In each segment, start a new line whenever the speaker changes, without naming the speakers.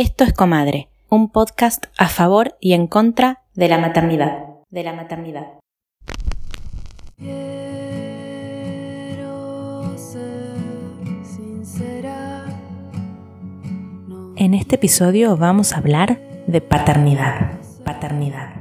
Esto es Comadre, un podcast a favor y en contra de la maternidad. De la maternidad. En este episodio vamos a hablar de paternidad. Paternidad.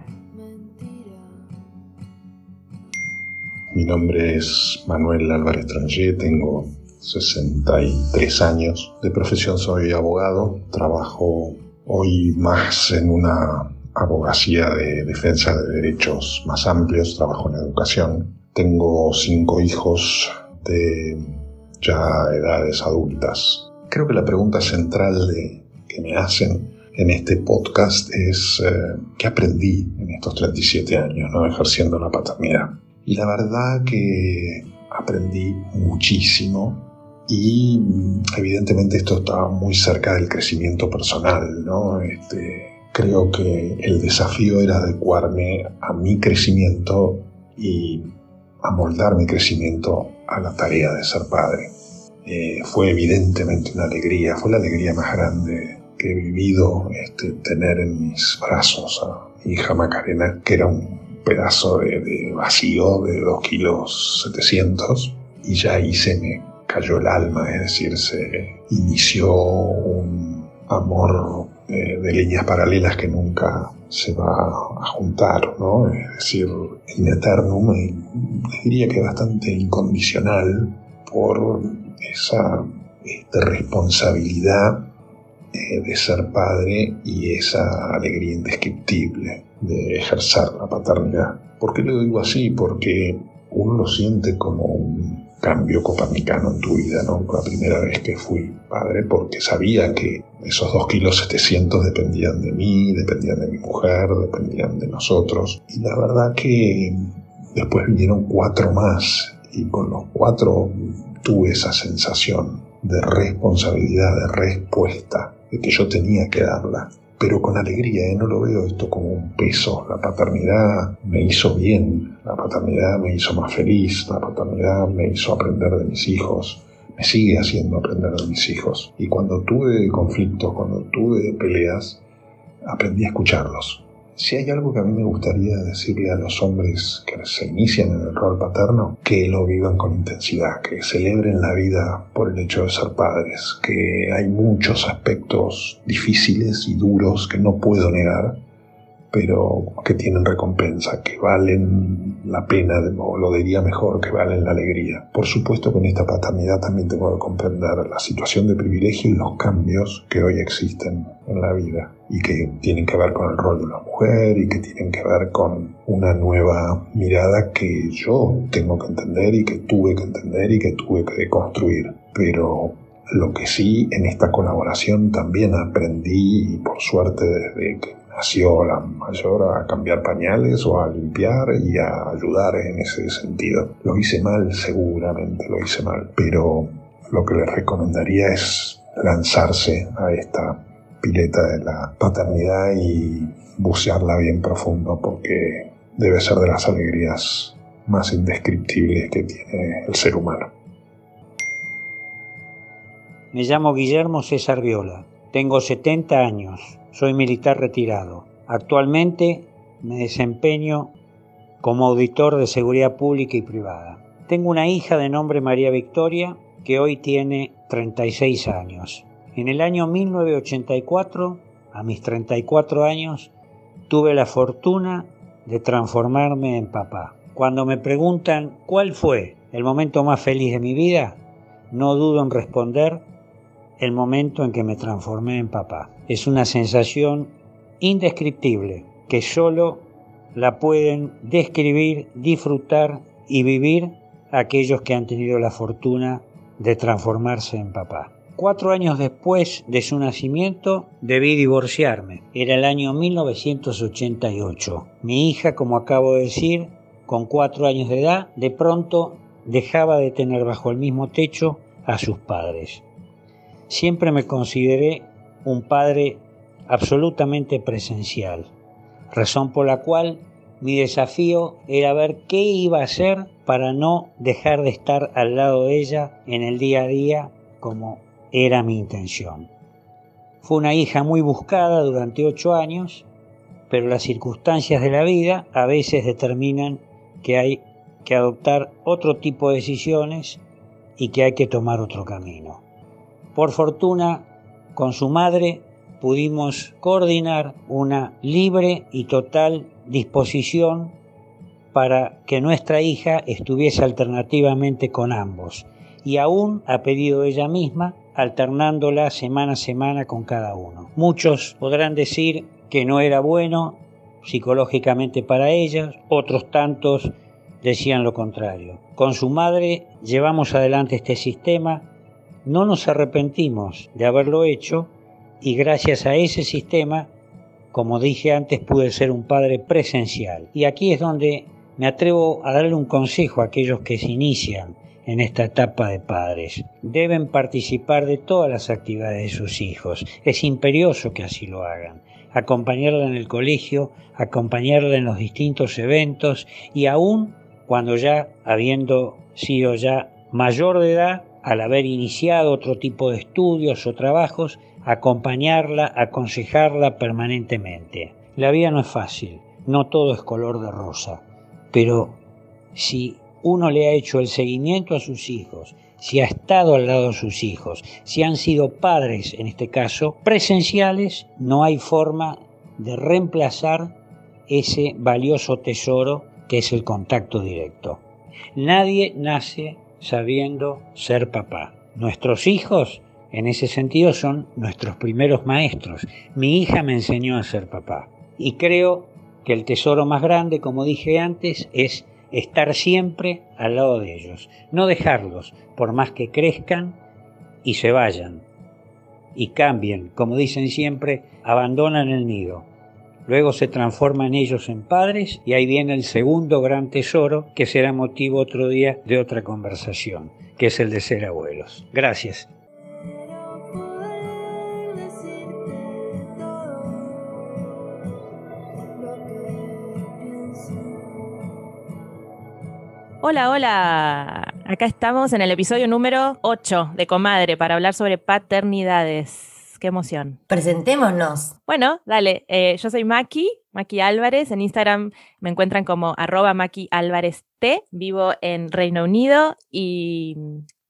Mi nombre es Manuel Álvarez Trangé, tengo 63 años. De profesión soy abogado, trabajo hoy más en una abogacía de defensa de derechos más amplios, trabajo en educación. Tengo cinco hijos de ya edades adultas. Creo que la pregunta central que me hacen en este podcast es eh, qué aprendí en estos 37 años ¿no? ejerciendo la paternidad. Y la verdad que aprendí muchísimo y evidentemente esto estaba muy cerca del crecimiento personal, ¿no? Este, creo que el desafío era adecuarme a mi crecimiento y amoldar mi crecimiento a la tarea de ser padre. Eh, fue evidentemente una alegría, fue la alegría más grande que he vivido este, tener en mis brazos a mi hija Macarena, que era un pedazo de, de vacío de 2 kilos 700 y ya ahí se me cayó el alma, es decir, se inició un amor eh, de líneas paralelas que nunca se va a juntar, ¿no? Es decir, en eternum, diría que bastante incondicional por esa responsabilidad eh, de ser padre y esa alegría indescriptible de ejercer la paternidad. ¿Por qué lo digo así? Porque uno lo siente como un cambio copernicano en tu vida, ¿no? La primera vez que fui padre, porque sabía que esos dos kilos 700 dependían de mí, dependían de mi mujer, dependían de nosotros. Y la verdad que después vinieron cuatro más y con los cuatro tuve esa sensación de responsabilidad, de respuesta, de que yo tenía que darla pero con alegría, ¿eh? no lo veo esto como un peso. La paternidad me hizo bien, la paternidad me hizo más feliz, la paternidad me hizo aprender de mis hijos, me sigue haciendo aprender de mis hijos. Y cuando tuve conflictos, cuando tuve peleas, aprendí a escucharlos. Si hay algo que a mí me gustaría decirle a los hombres que se inician en el rol paterno, que lo vivan con intensidad, que celebren la vida por el hecho de ser padres, que hay muchos aspectos difíciles y duros que no puedo negar, pero que tienen recompensa, que valen la pena, o lo diría mejor, que valen la alegría. Por supuesto que en esta paternidad también tengo que comprender la situación de privilegio y los cambios que hoy existen en la vida y que tienen que ver con el rol de la mujer y que tienen que ver con una nueva mirada que yo tengo que entender y que tuve que entender y que tuve que construir. Pero lo que sí en esta colaboración también aprendí, y por suerte desde que nació la mayor a cambiar pañales o a limpiar y a ayudar en ese sentido. Lo hice mal, seguramente lo hice mal, pero lo que les recomendaría es lanzarse a esta pileta de la paternidad y bucearla bien profundo porque debe ser de las alegrías más indescriptibles que tiene el ser humano.
Me llamo Guillermo César Viola, tengo 70 años, soy militar retirado. Actualmente me desempeño como auditor de seguridad pública y privada. Tengo una hija de nombre María Victoria que hoy tiene 36 años. En el año 1984, a mis 34 años, tuve la fortuna de transformarme en papá. Cuando me preguntan cuál fue el momento más feliz de mi vida, no dudo en responder el momento en que me transformé en papá. Es una sensación indescriptible que solo la pueden describir, disfrutar y vivir aquellos que han tenido la fortuna de transformarse en papá. Cuatro años después de su nacimiento debí divorciarme. Era el año 1988. Mi hija, como acabo de decir, con cuatro años de edad, de pronto dejaba de tener bajo el mismo techo a sus padres. Siempre me consideré un padre absolutamente presencial, razón por la cual mi desafío era ver qué iba a hacer para no dejar de estar al lado de ella en el día a día como era mi intención. Fue una hija muy buscada durante ocho años, pero las circunstancias de la vida a veces determinan que hay que adoptar otro tipo de decisiones y que hay que tomar otro camino. Por fortuna, con su madre pudimos coordinar una libre y total disposición para que nuestra hija estuviese alternativamente con ambos y aún ha pedido ella misma alternándola semana a semana con cada uno. Muchos podrán decir que no era bueno psicológicamente para ella, otros tantos decían lo contrario. Con su madre llevamos adelante este sistema, no nos arrepentimos de haberlo hecho y gracias a ese sistema, como dije antes, pude ser un padre presencial. Y aquí es donde me atrevo a darle un consejo a aquellos que se inician en esta etapa de padres. Deben participar de todas las actividades de sus hijos. Es imperioso que así lo hagan. Acompañarla en el colegio, acompañarla en los distintos eventos y aún cuando ya, habiendo sido ya mayor de edad, al haber iniciado otro tipo de estudios o trabajos, acompañarla, aconsejarla permanentemente. La vida no es fácil, no todo es color de rosa, pero si uno le ha hecho el seguimiento a sus hijos, si ha estado al lado de sus hijos, si han sido padres, en este caso, presenciales, no hay forma de reemplazar ese valioso tesoro que es el contacto directo. Nadie nace sabiendo ser papá. Nuestros hijos, en ese sentido, son nuestros primeros maestros. Mi hija me enseñó a ser papá. Y creo que el tesoro más grande, como dije antes, es estar siempre al lado de ellos. No dejarlos, por más que crezcan y se vayan. Y cambien, como dicen siempre, abandonan el nido luego se transforman ellos en padres y ahí viene el segundo gran tesoro que será motivo otro día de otra conversación, que es el de ser abuelos. Gracias.
Hola, hola. Acá estamos en el episodio número 8 de Comadre para hablar sobre paternidades qué emoción.
Presentémonos.
Bueno, dale, eh, yo soy Maki, Maki Álvarez, en Instagram me encuentran como arroba Maki Álvarez T, vivo en Reino Unido y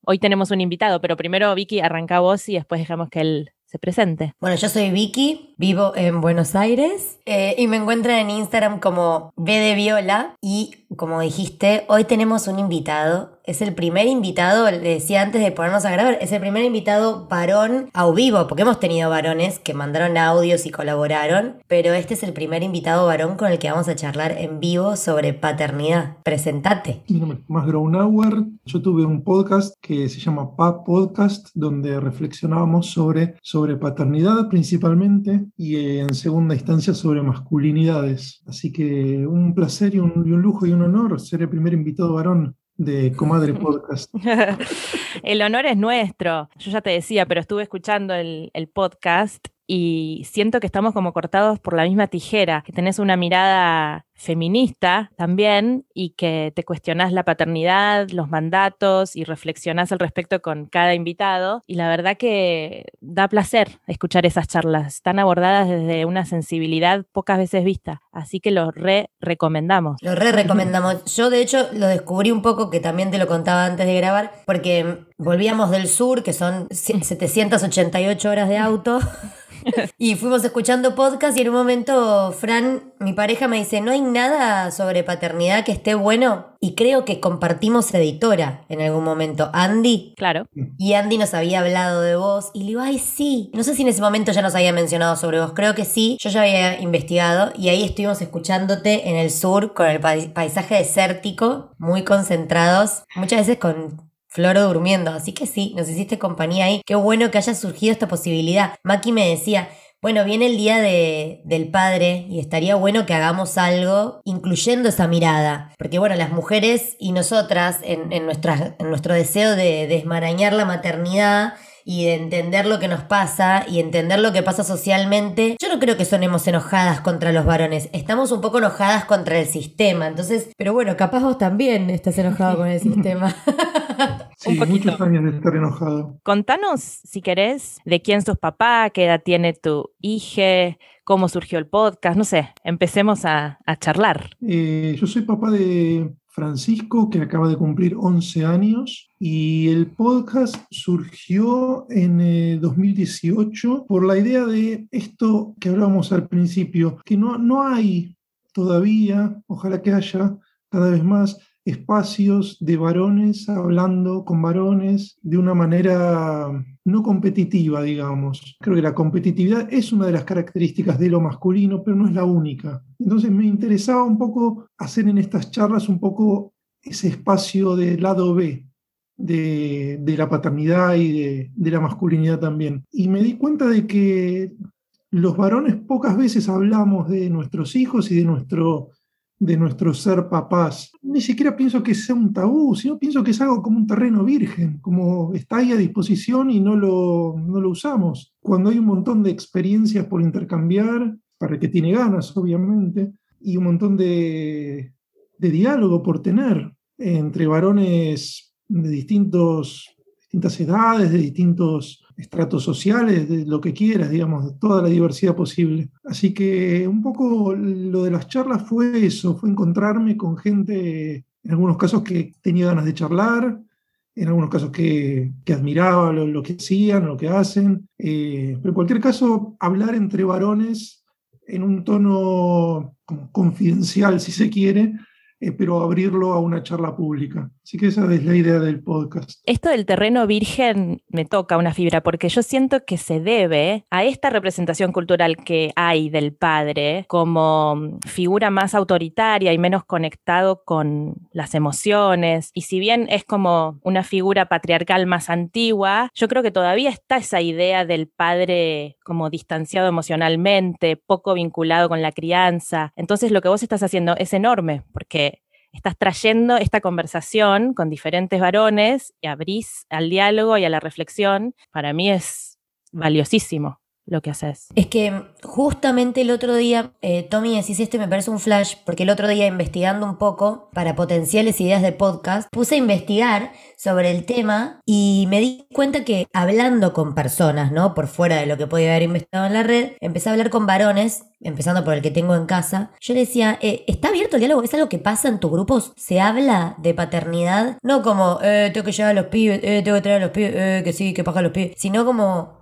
hoy tenemos un invitado, pero primero Vicky arranca vos y después dejamos que él se presente.
Bueno, yo soy Vicky, vivo en Buenos Aires eh, y me encuentran en Instagram como B de Viola y como dijiste, hoy tenemos un invitado es el primer invitado, le decía antes de ponernos a grabar, es el primer invitado varón a vivo, porque hemos tenido varones que mandaron audios y colaboraron, pero este es el primer invitado varón con el que vamos a charlar en vivo sobre paternidad. Presentate.
Mi nombre es. Yo tuve un podcast que se llama PA Podcast, donde reflexionábamos sobre, sobre paternidad principalmente y en segunda instancia sobre masculinidades. Así que un placer y un, y un lujo y un honor ser el primer invitado varón de Comadre Podcast.
el honor es nuestro. Yo ya te decía, pero estuve escuchando el, el podcast y siento que estamos como cortados por la misma tijera, que tenés una mirada feminista también y que te cuestionás la paternidad, los mandatos y reflexionás al respecto con cada invitado. Y la verdad que da placer escuchar esas charlas. Están abordadas desde una sensibilidad pocas veces vista. Así que lo re recomendamos.
Lo re recomendamos. Yo de hecho lo descubrí un poco que también te lo contaba antes de grabar porque volvíamos del sur, que son 788 horas de auto. y fuimos escuchando podcast y en un momento Fran, mi pareja, me dice, no hay nada sobre paternidad que esté bueno. Y creo que compartimos editora en algún momento. Andy.
Claro.
Y Andy nos había hablado de vos. Y le digo, ay, sí. No sé si en ese momento ya nos había mencionado sobre vos. Creo que sí. Yo ya había investigado. Y ahí estuvimos escuchándote en el sur con el paisaje desértico. Muy concentrados. Muchas veces con Floro durmiendo. Así que sí, nos hiciste compañía ahí. Qué bueno que haya surgido esta posibilidad. Maki me decía, bueno, viene el día de, del padre y estaría bueno que hagamos algo incluyendo esa mirada. Porque bueno, las mujeres y nosotras, en, en, en nuestro deseo de desmarañar la maternidad, y de entender lo que nos pasa y entender lo que pasa socialmente, yo no creo que sonemos enojadas contra los varones, estamos un poco enojadas contra el sistema, entonces, pero bueno, capaz vos también estás enojado con el sistema.
Sí, muchos años de estar enojado.
Contanos, si querés, de quién sos papá, qué edad tiene tu hija, cómo surgió el podcast, no sé, empecemos a, charlar.
Eh, yo soy papá de Francisco, que acaba de cumplir 11 años, y el podcast surgió en 2018 eh, por la idea de esto que hablábamos al principio, que no, no hay todavía, ojalá que haya cada vez más, espacios de varones hablando con varones de una manera no competitiva, digamos. Creo que la competitividad es una de las características de lo masculino, pero no es la única. Entonces me interesaba un poco hacer en estas charlas un poco ese espacio del lado B, de, la paternidad y de, de, la masculinidad también. Y me di cuenta de que los varones pocas veces hablamos de nuestros hijos y de nuestro de nuestro ser papás. Ni siquiera pienso que sea un tabú, sino pienso que es algo como un terreno virgen, como está ahí a disposición y no lo, no lo usamos. Cuando hay un montón de experiencias por intercambiar, para el que tiene ganas, obviamente, y un montón de, de diálogo por tener entre varones de distintos, distintas edades, de distintos estratos sociales, de lo que quieras, digamos, toda la diversidad posible. Así que un poco lo de las charlas fue eso, fue encontrarme con gente, en algunos casos que tenía ganas de charlar, en algunos casos que, admiraba lo, que hacían, lo que hacen, eh, pero en cualquier caso, hablar entre varones en un tono confidencial, si se quiere, eh, pero abrirlo a una charla pública. Así que esa es la idea del podcast.
Esto del terreno virgen me toca una fibra, porque yo siento que se debe a esta representación cultural que hay del padre como figura más autoritaria y menos conectado con las emociones. Y si bien es como una figura patriarcal más antigua, yo creo que todavía está esa idea del padre como distanciado emocionalmente, poco vinculado con la crianza. Entonces lo que vos estás haciendo es enorme, porque estás trayendo esta conversación con diferentes varones y abrís al diálogo y a la reflexión, para mí es valiosísimo lo que haces.
Es que justamente el otro día, eh, Tommy, decís este me parece un flash, porque el otro día investigando un poco para potenciales ideas de podcast, puse a investigar sobre el tema y me di cuenta que hablando con personas, ¿no? Por fuera de lo que podía haber investigado en la red, empecé a hablar con varones, empezando por el que tengo en casa. Yo le decía, eh, ¿está abierto el diálogo? ¿Es algo que pasa en tu grupos? ¿Se habla de paternidad? No como, eh, tengo que llevar a los pibes, eh, tengo que traer a los pibes, eh, que sí, que paga los pibes, sino como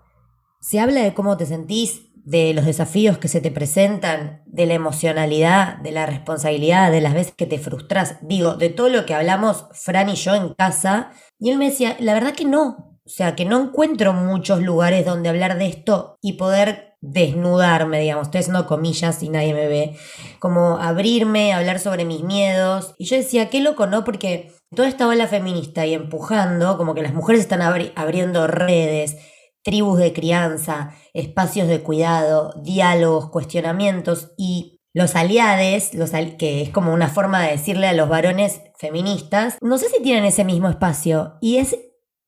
se habla de cómo te sentís, de los desafíos que se te presentan, de la emocionalidad, de la responsabilidad, de las veces que te frustras, digo, de todo lo que hablamos Fran y yo en casa. Y él me decía, la verdad que no. O sea, que no encuentro muchos lugares donde hablar de esto y poder desnudarme, digamos, estoy haciendo comillas y nadie me ve, como abrirme, hablar sobre mis miedos. Y yo decía, qué loco, ¿no? Porque toda esta ola feminista y empujando, como que las mujeres están abriendo redes, tribus de crianza, espacios de cuidado, diálogos, cuestionamientos y los aliades, los que es como una forma de decirle a los varones feministas, no sé si tienen ese mismo espacio y es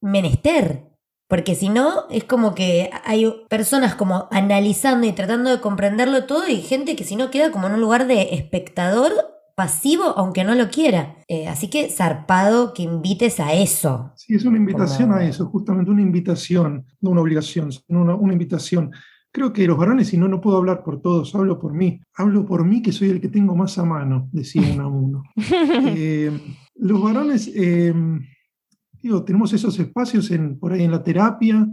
menester, porque si no es como que hay personas como analizando y tratando de comprenderlo todo y gente que si no queda como en un lugar de espectador pasivo aunque no lo quiera. Eh, así que zarpado que invites a eso.
Sí, es una invitación a eso, justamente una invitación, no una obligación, sino una, invitación. Creo que los varones, si no, no puedo hablar por todos, hablo por mí. Hablo por mí, que soy el que tengo más a mano, decía uno a uno. Eh, los varones, eh, digo, tenemos esos espacios en, por ahí en la terapia,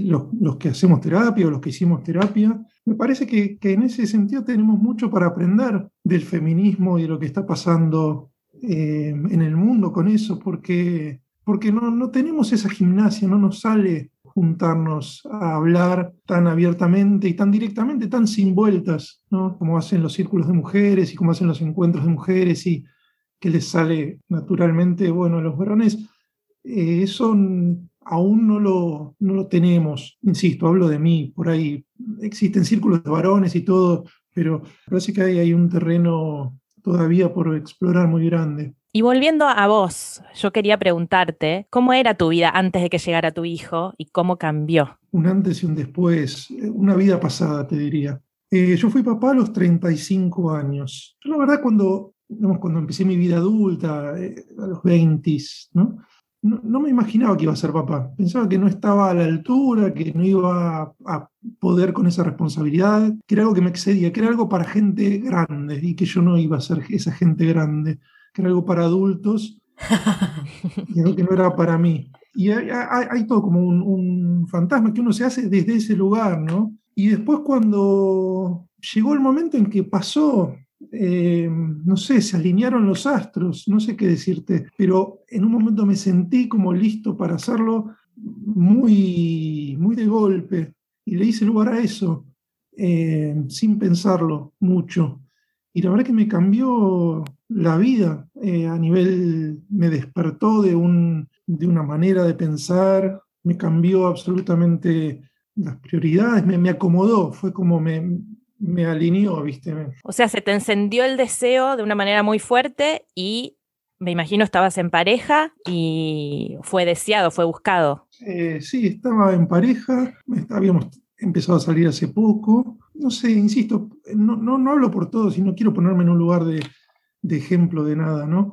los, que hacemos terapia o los que hicimos terapia, me parece que, en ese sentido tenemos mucho para aprender del feminismo y de lo que está pasando eh, en el mundo con eso, porque, porque no, no tenemos esa gimnasia, no nos sale juntarnos a hablar tan abiertamente y tan directamente, tan sin vueltas, ¿no? como hacen los círculos de mujeres y como hacen los encuentros de mujeres y que les sale naturalmente, bueno, a los varones, eh, son aún no lo, no lo tenemos. Insisto, hablo de mí, por ahí existen círculos de varones y todo, pero parece que hay, hay un terreno todavía por explorar muy grande.
Y volviendo a vos, yo quería preguntarte, ¿cómo era tu vida antes de que llegara tu hijo y cómo cambió?
Un antes y un después, una vida pasada, te diría. Eh, yo fui papá a los 35 años. la verdad, cuando, cuando empecé mi vida adulta, eh, a los 20, ¿no? No, me imaginaba que iba a ser papá. Pensaba que no estaba a la altura, que no iba a, poder con esa responsabilidad, que era algo que me excedía, que era algo para gente grande y que yo no iba a ser esa gente grande, que era algo para adultos y algo que no era para mí. Y hay, todo como un, un, fantasma que uno se hace desde ese lugar, ¿no? Y después cuando llegó el momento en que pasó eh, no sé, se alinearon los astros, no sé qué decirte, pero en un momento me sentí como listo para hacerlo muy, muy de golpe y le hice lugar a eso, eh, sin pensarlo mucho. Y la verdad que me cambió la vida eh, a nivel, me despertó de, un, de una manera de pensar, me cambió absolutamente las prioridades, me, me acomodó, fue como me, me alineó, ¿viste?
O sea, se te encendió el deseo de una manera muy fuerte y me imagino estabas en pareja y fue deseado, fue buscado.
Eh, sí, estaba en pareja, habíamos empezado a salir hace poco. No sé, insisto, no, no, hablo por todos y no quiero ponerme en un lugar de, ejemplo de nada, ¿no?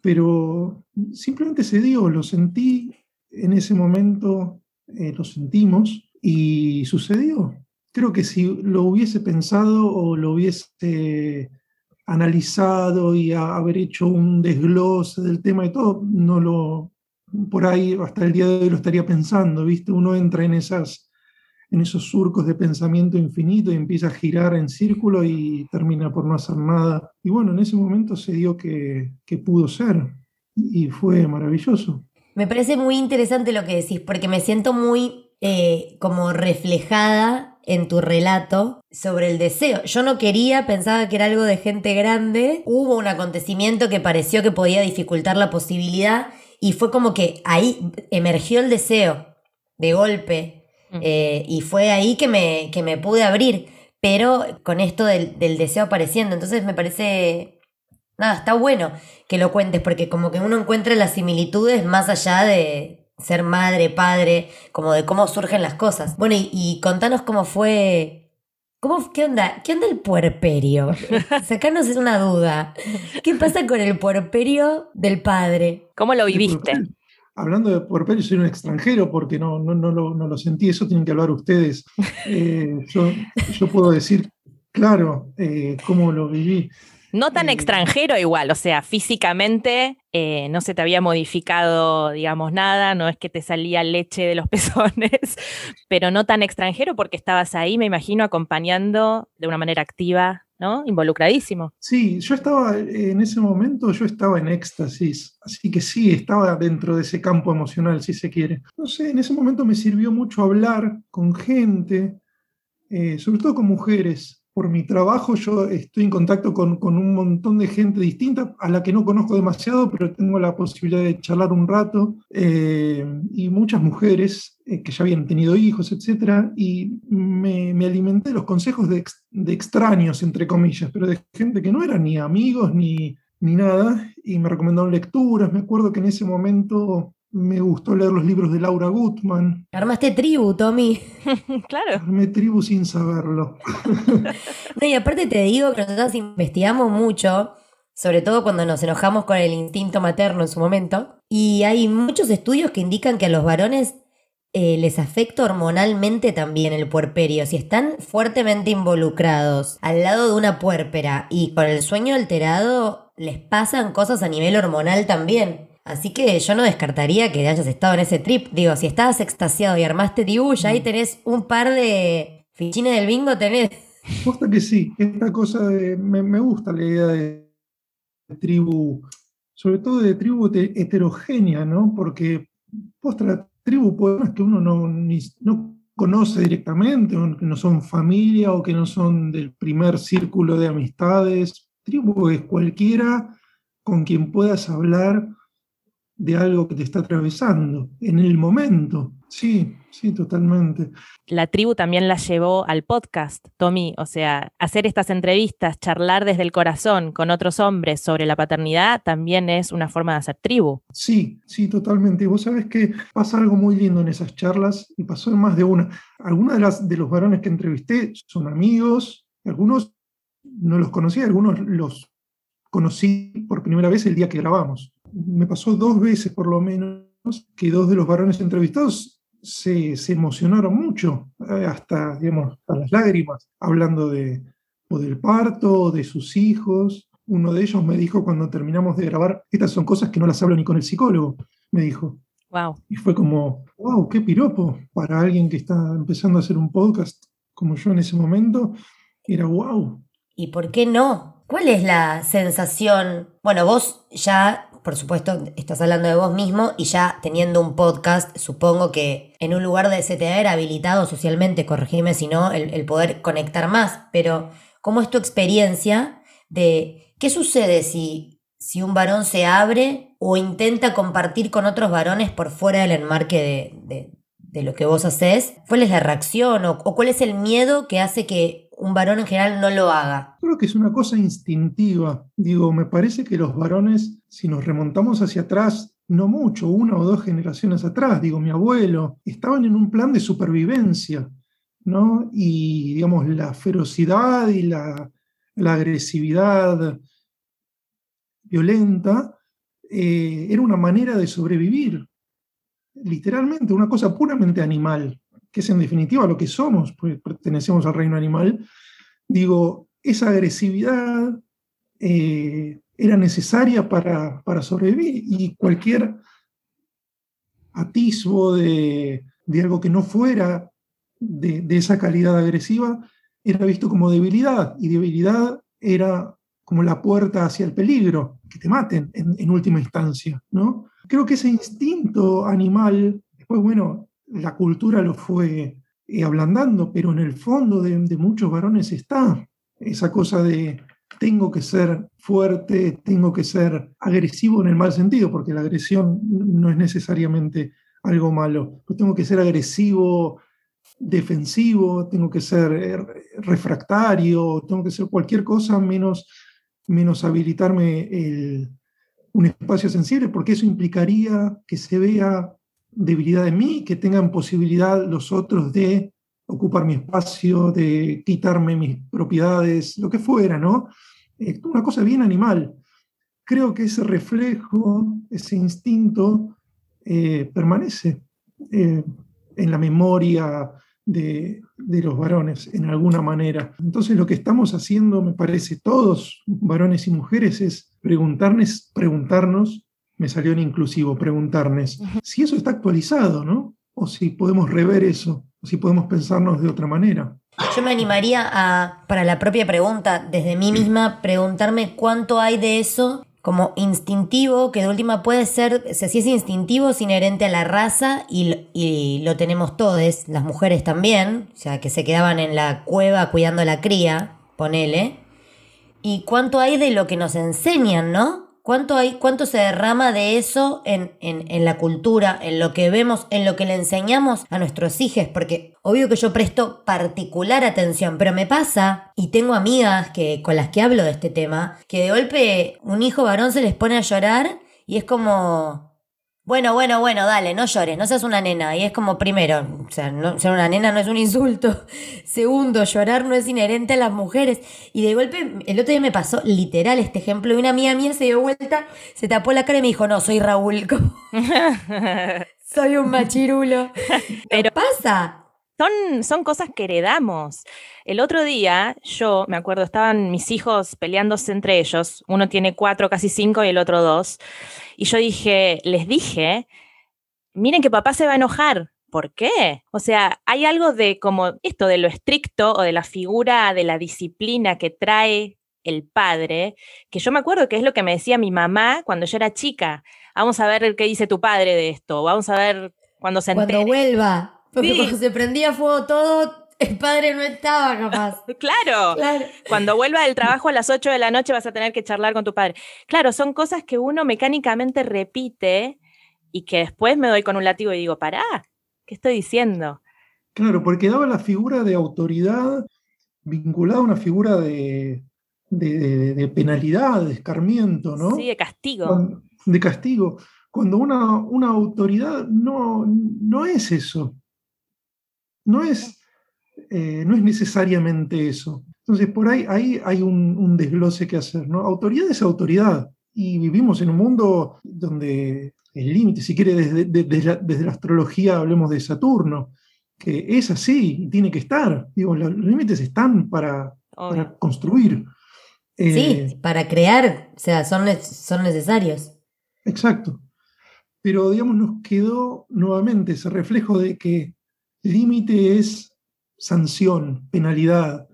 Pero simplemente se dio, lo sentí en ese momento, eh, lo sentimos y sucedió creo que si lo hubiese pensado o lo hubiese analizado y haber hecho un desglose del tema y todo, no lo, por ahí hasta el día de hoy lo estaría pensando, ¿viste? Uno entra en, esas, en esos surcos de pensamiento infinito y empieza a girar en círculo y termina por no hacer nada. Y bueno, en ese momento se dio que, pudo ser y fue maravilloso.
Me parece muy interesante lo que decís, porque me siento muy eh, como reflejada en tu relato sobre el deseo. Yo no quería, pensaba que era algo de gente grande. Hubo un acontecimiento que pareció que podía dificultar la posibilidad y fue como que ahí emergió el deseo de golpe mm. eh, y fue ahí que me, que me pude abrir, pero con esto del, del deseo apareciendo. Entonces me parece nada, está bueno que lo cuentes porque como que uno encuentra las similitudes más allá de, ser madre, padre, como de cómo surgen las cosas. Bueno, y, contanos cómo fue. ¿Cómo, ¿Qué onda? ¿Qué onda el puerperio? Sacarnos es una duda. ¿Qué pasa con el puerperio del padre?
¿Cómo lo viviste?
Hablando de puerperio, soy un extranjero porque no, no, no, lo, no lo sentí, eso tienen que hablar ustedes. Eh, yo, yo, puedo decir, claro, eh, cómo lo viví.
No tan extranjero igual, o sea, físicamente eh, no se te había modificado, digamos, nada, no es que te salía leche de los pezones, pero no tan extranjero porque estabas ahí, me imagino, acompañando de una manera activa, ¿no? Involucradísimo.
Sí, yo estaba, en ese momento yo estaba en éxtasis, así que sí, estaba dentro de ese campo emocional, si se quiere. No sé, en ese momento me sirvió mucho hablar con gente, eh, sobre todo con mujeres, por mi trabajo yo estoy en contacto con, un montón de gente distinta a la que no conozco demasiado, pero tengo la posibilidad de charlar un rato, eh, y muchas mujeres eh, que ya habían tenido hijos, etc. Y me, alimenté los consejos de, extraños, entre comillas, pero de gente que no eran ni amigos ni, ni nada, y me recomendaron lecturas. Me acuerdo que en ese momento me gustó leer los libros de Laura Gutman.
Armaste tribu, Tommy.
claro.
Armé tribu sin saberlo.
no, y aparte te digo que nosotros investigamos mucho, sobre todo cuando nos enojamos con el instinto materno en su momento, y hay muchos estudios que indican que a los varones eh, les afecta hormonalmente también el puerperio. Si están fuertemente involucrados al lado de una puérpera y con el sueño alterado, les pasan cosas a nivel hormonal también. Así que yo no descartaría que hayas estado en ese trip. Digo, si estabas extasiado y armaste ya ahí mm. tenés un par de fichines del bingo, tenés.
Gusta que sí, esta cosa de. Me, gusta la idea de tribu, sobre todo de tribu heterogénea, ¿no? Porque posta la tribu, pues, que uno no, no conoce directamente, o que no son familia o que no son del primer círculo de amistades. Tribu es cualquiera con quien puedas hablar de algo que te está atravesando en el momento. Sí, sí, totalmente.
La tribu también la llevó al podcast, Tommy, o sea, hacer estas entrevistas, charlar desde el corazón con otros hombres sobre la paternidad también es una forma de hacer tribu.
Sí, sí, totalmente. Vos sabés que pasa algo muy lindo en esas charlas y pasó en más de una. Algunos de, las, de los varones que entrevisté son amigos, algunos no los conocía, algunos los conocí por primera vez el día que grabamos me pasó dos veces por lo menos que dos de los varones entrevistados se, emocionaron mucho, eh, hasta, digamos, a las lágrimas, hablando de, o del parto, de sus hijos. Uno de ellos me dijo cuando terminamos de grabar, estas son cosas que no las hablo ni con el psicólogo, me dijo.
Wow.
Y fue como, wow, qué piropo para alguien que está empezando a hacer un podcast como yo en ese momento. Era wow.
¿Y por qué no? ¿Cuál es la sensación? Bueno, vos ya por supuesto, estás hablando de vos mismo y ya teniendo un podcast, supongo que en un lugar de te haber habilitado socialmente, corregime si no, el, poder conectar más, pero ¿cómo es tu experiencia de qué sucede si, si un varón se abre o intenta compartir con otros varones por fuera del enmarque de, de, lo que vos haces? ¿Cuál es la reacción o cuál es el miedo que hace que un varón en general no lo haga?
Creo que es una cosa instintiva. Digo, me parece que los varones, si nos remontamos hacia atrás, no mucho, una o dos generaciones atrás, digo, mi abuelo, estaban en un plan de supervivencia, ¿no? Y, digamos, la ferocidad y la, agresividad violenta eh, era una manera de sobrevivir, literalmente, una cosa puramente animal que es en definitiva lo que somos, pues pertenecemos al reino animal, digo, esa agresividad eh, era necesaria para, sobrevivir y cualquier atisbo de, algo que no fuera de, esa calidad agresiva era visto como debilidad y debilidad era como la puerta hacia el peligro, que te maten en, en última instancia, ¿no? Creo que ese instinto animal, después, bueno, la cultura lo fue eh, ablandando, pero en el fondo de, muchos varones está esa cosa de tengo que ser fuerte, tengo que ser agresivo en el mal sentido, porque la agresión no es necesariamente algo malo. tengo que ser agresivo, defensivo, tengo que ser eh, refractario, tengo que ser cualquier cosa menos, menos habilitarme un espacio sensible, porque eso implicaría que se vea debilidad en mí, que tengan posibilidad los otros de ocupar mi espacio, de quitarme mis propiedades, lo que fuera, ¿no? Eh, una cosa bien animal. Creo que ese reflejo, ese instinto, eh, permanece eh, en la memoria de, de, los varones, en alguna manera. Entonces lo que estamos haciendo, me parece, todos, varones y mujeres, es preguntarnos, preguntarnos me salió en inclusivo preguntarles si eso está actualizado, ¿no? O si podemos rever eso, o si podemos pensarnos de otra manera.
Yo me animaría a, para la propia pregunta, desde mí misma, preguntarme cuánto hay de eso como instintivo, que de última puede ser, si es instintivo, es inherente a la raza y, y, lo tenemos todos, las mujeres también, o sea, que se quedaban en la cueva cuidando a la cría, ponele. Y cuánto hay de lo que nos enseñan, ¿no? ¿Cuánto, hay, ¿Cuánto se derrama de eso en, en, la cultura, en lo que vemos, en lo que le enseñamos a nuestros hijos? Porque obvio que yo presto particular atención, pero me pasa, y tengo amigas que, con las que hablo de este tema, que de golpe un hijo varón se les pone a llorar y es como, bueno, bueno, bueno, dale, no llores, no seas una nena. Y es como, primero, o sea, no, ser una nena no es un insulto. Segundo, llorar no es inherente a las mujeres. Y de golpe, el otro día me pasó literal este ejemplo. Y una amiga mía se dio vuelta, se tapó la cara y me dijo, no, soy Raúl. soy un machirulo. Pero pasa.
Son, son, cosas que heredamos. El otro día, yo me acuerdo, estaban mis hijos peleándose entre ellos. Uno tiene cuatro, casi cinco, y el otro dos. Y yo dije, les dije, miren que papá se va a enojar. ¿Por qué? O sea, hay algo de como esto de lo estricto o de la figura de la disciplina que trae el padre, que yo me acuerdo que es lo que me decía mi mamá cuando yo era chica. Vamos a ver qué dice tu padre de esto, vamos a ver cuando se
Cuando vuelva, porque cuando se prendía fuego todo, el padre no estaba capaz.
claro. Cuando vuelva del trabajo a las 8 de la noche vas a tener que charlar con tu padre. Claro, son cosas que uno mecánicamente repite y que después me doy con un látigo y digo, pará, ¿qué estoy diciendo?
Claro, porque daba la figura de autoridad vinculada a una figura de, de, penalidad, de escarmiento, ¿no?
Sí, de castigo.
de castigo. Cuando una, una autoridad no, no es eso. No es eh, no es necesariamente eso. Entonces, por ahí, ahí hay un, desglose que hacer. ¿no? Autoridad es autoridad. Y vivimos en un mundo donde el límite, si quiere, desde, desde, la, astrología hablemos de Saturno, que es así, tiene que estar. Digo, los, límites están para, construir.
sí, eh, para crear, o sea, son, son necesarios.
Exacto. Pero, digamos, nos quedó nuevamente ese reflejo de que límite es sanción, penalidad,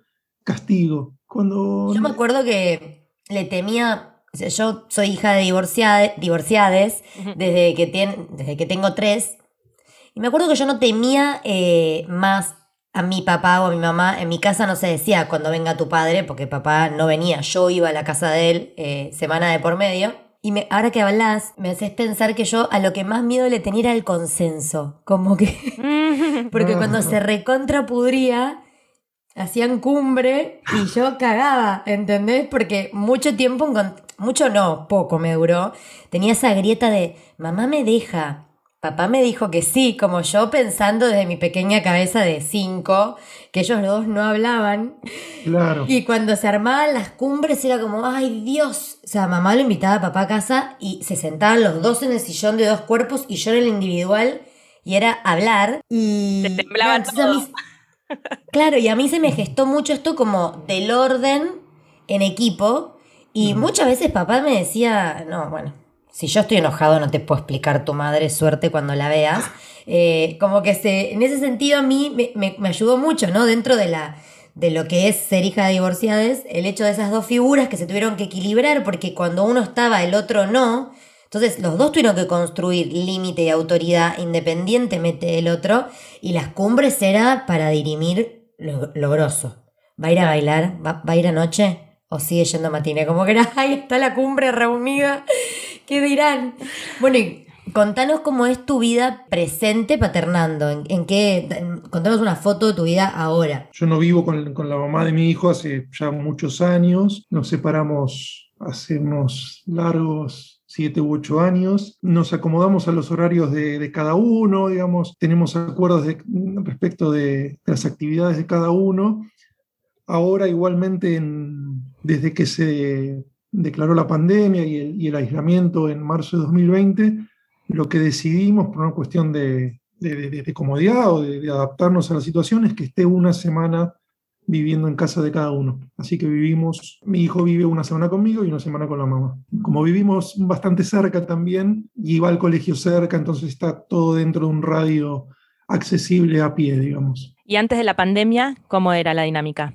castigo. Cuando...
Yo me acuerdo que le temía yo soy hija de divorciades desde, que desde que tengo tres. Y me acuerdo que yo no temía eh, más a mi papá o a mi mamá. En mi casa no se decía cuando venga tu padre, porque papá no venía. Yo iba a la casa de él eh, semana de por medio. Y me, ahora que hablas, me haces pensar que yo a lo que más miedo le tenía era el consenso. Como que. porque cuando se recontrapudría, hacían cumbre y yo cagaba, ¿entendés? Porque mucho tiempo mucho no, poco me duró, tenía esa grieta de, mamá me deja, papá me dijo que sí, como yo pensando desde mi pequeña cabeza de cinco, que ellos dos no hablaban.
Claro.
Y cuando se armaban las cumbres era como, ay Dios, o sea, mamá lo invitaba a papá a casa y se sentaban los dos en el sillón de dos cuerpos y yo en el individual y era hablar y...
Te temblaba todo.
claro, y a mí se me gestó mucho esto como del orden en equipo y muchas veces papá me decía, no, bueno, si yo estoy enojado no te puedo explicar tu madre, suerte cuando la veas. Eh, como que se, en ese sentido a mí me, ayudó mucho, ¿no? Dentro de, la, de lo que es ser hija de divorciades, el hecho de esas dos figuras que se tuvieron que equilibrar porque cuando uno estaba, el otro no. Entonces los dos tuvieron que construir límite y autoridad independientemente del otro y las cumbres era para dirimir lo, lo grosso. ¿Va a ir a bailar? ¿Va, ¿Va a ir anoche? o sigue yendo a matiné, como que era, ahí está la cumbre reunida, ¿qué dirán? Bueno, contanos cómo es tu vida presente paternando, en, qué, contanos una foto de tu vida ahora.
Yo no vivo con, la mamá de mi hijo hace ya muchos años, nos separamos hace unos largos siete u ocho años. Nos acomodamos a los horarios de, cada uno, digamos, tenemos acuerdos respecto de, las actividades de cada uno. Ahora igualmente, desde que se declaró la pandemia y el, aislamiento en marzo de 2020, lo que decidimos por una cuestión de, comodidad o de, adaptarnos a la situación es que esté una semana viviendo en casa de cada uno. Así que vivimos, mi hijo vive una semana conmigo y una semana con la mamá. Como vivimos bastante cerca también, y va al colegio cerca, entonces está todo dentro de un radio accesible a pie, digamos.
¿Y antes de la pandemia, cómo era la dinámica?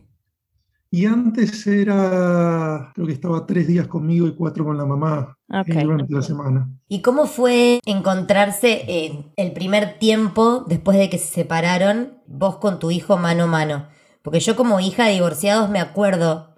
Y antes era, creo que estaba tres días conmigo y cuatro con la mamá durante la semana.
¿Y cómo fue encontrarse en el primer tiempo después de que se separaron, vos con tu hijo mano a mano? Porque yo como hija de divorciados me acuerdo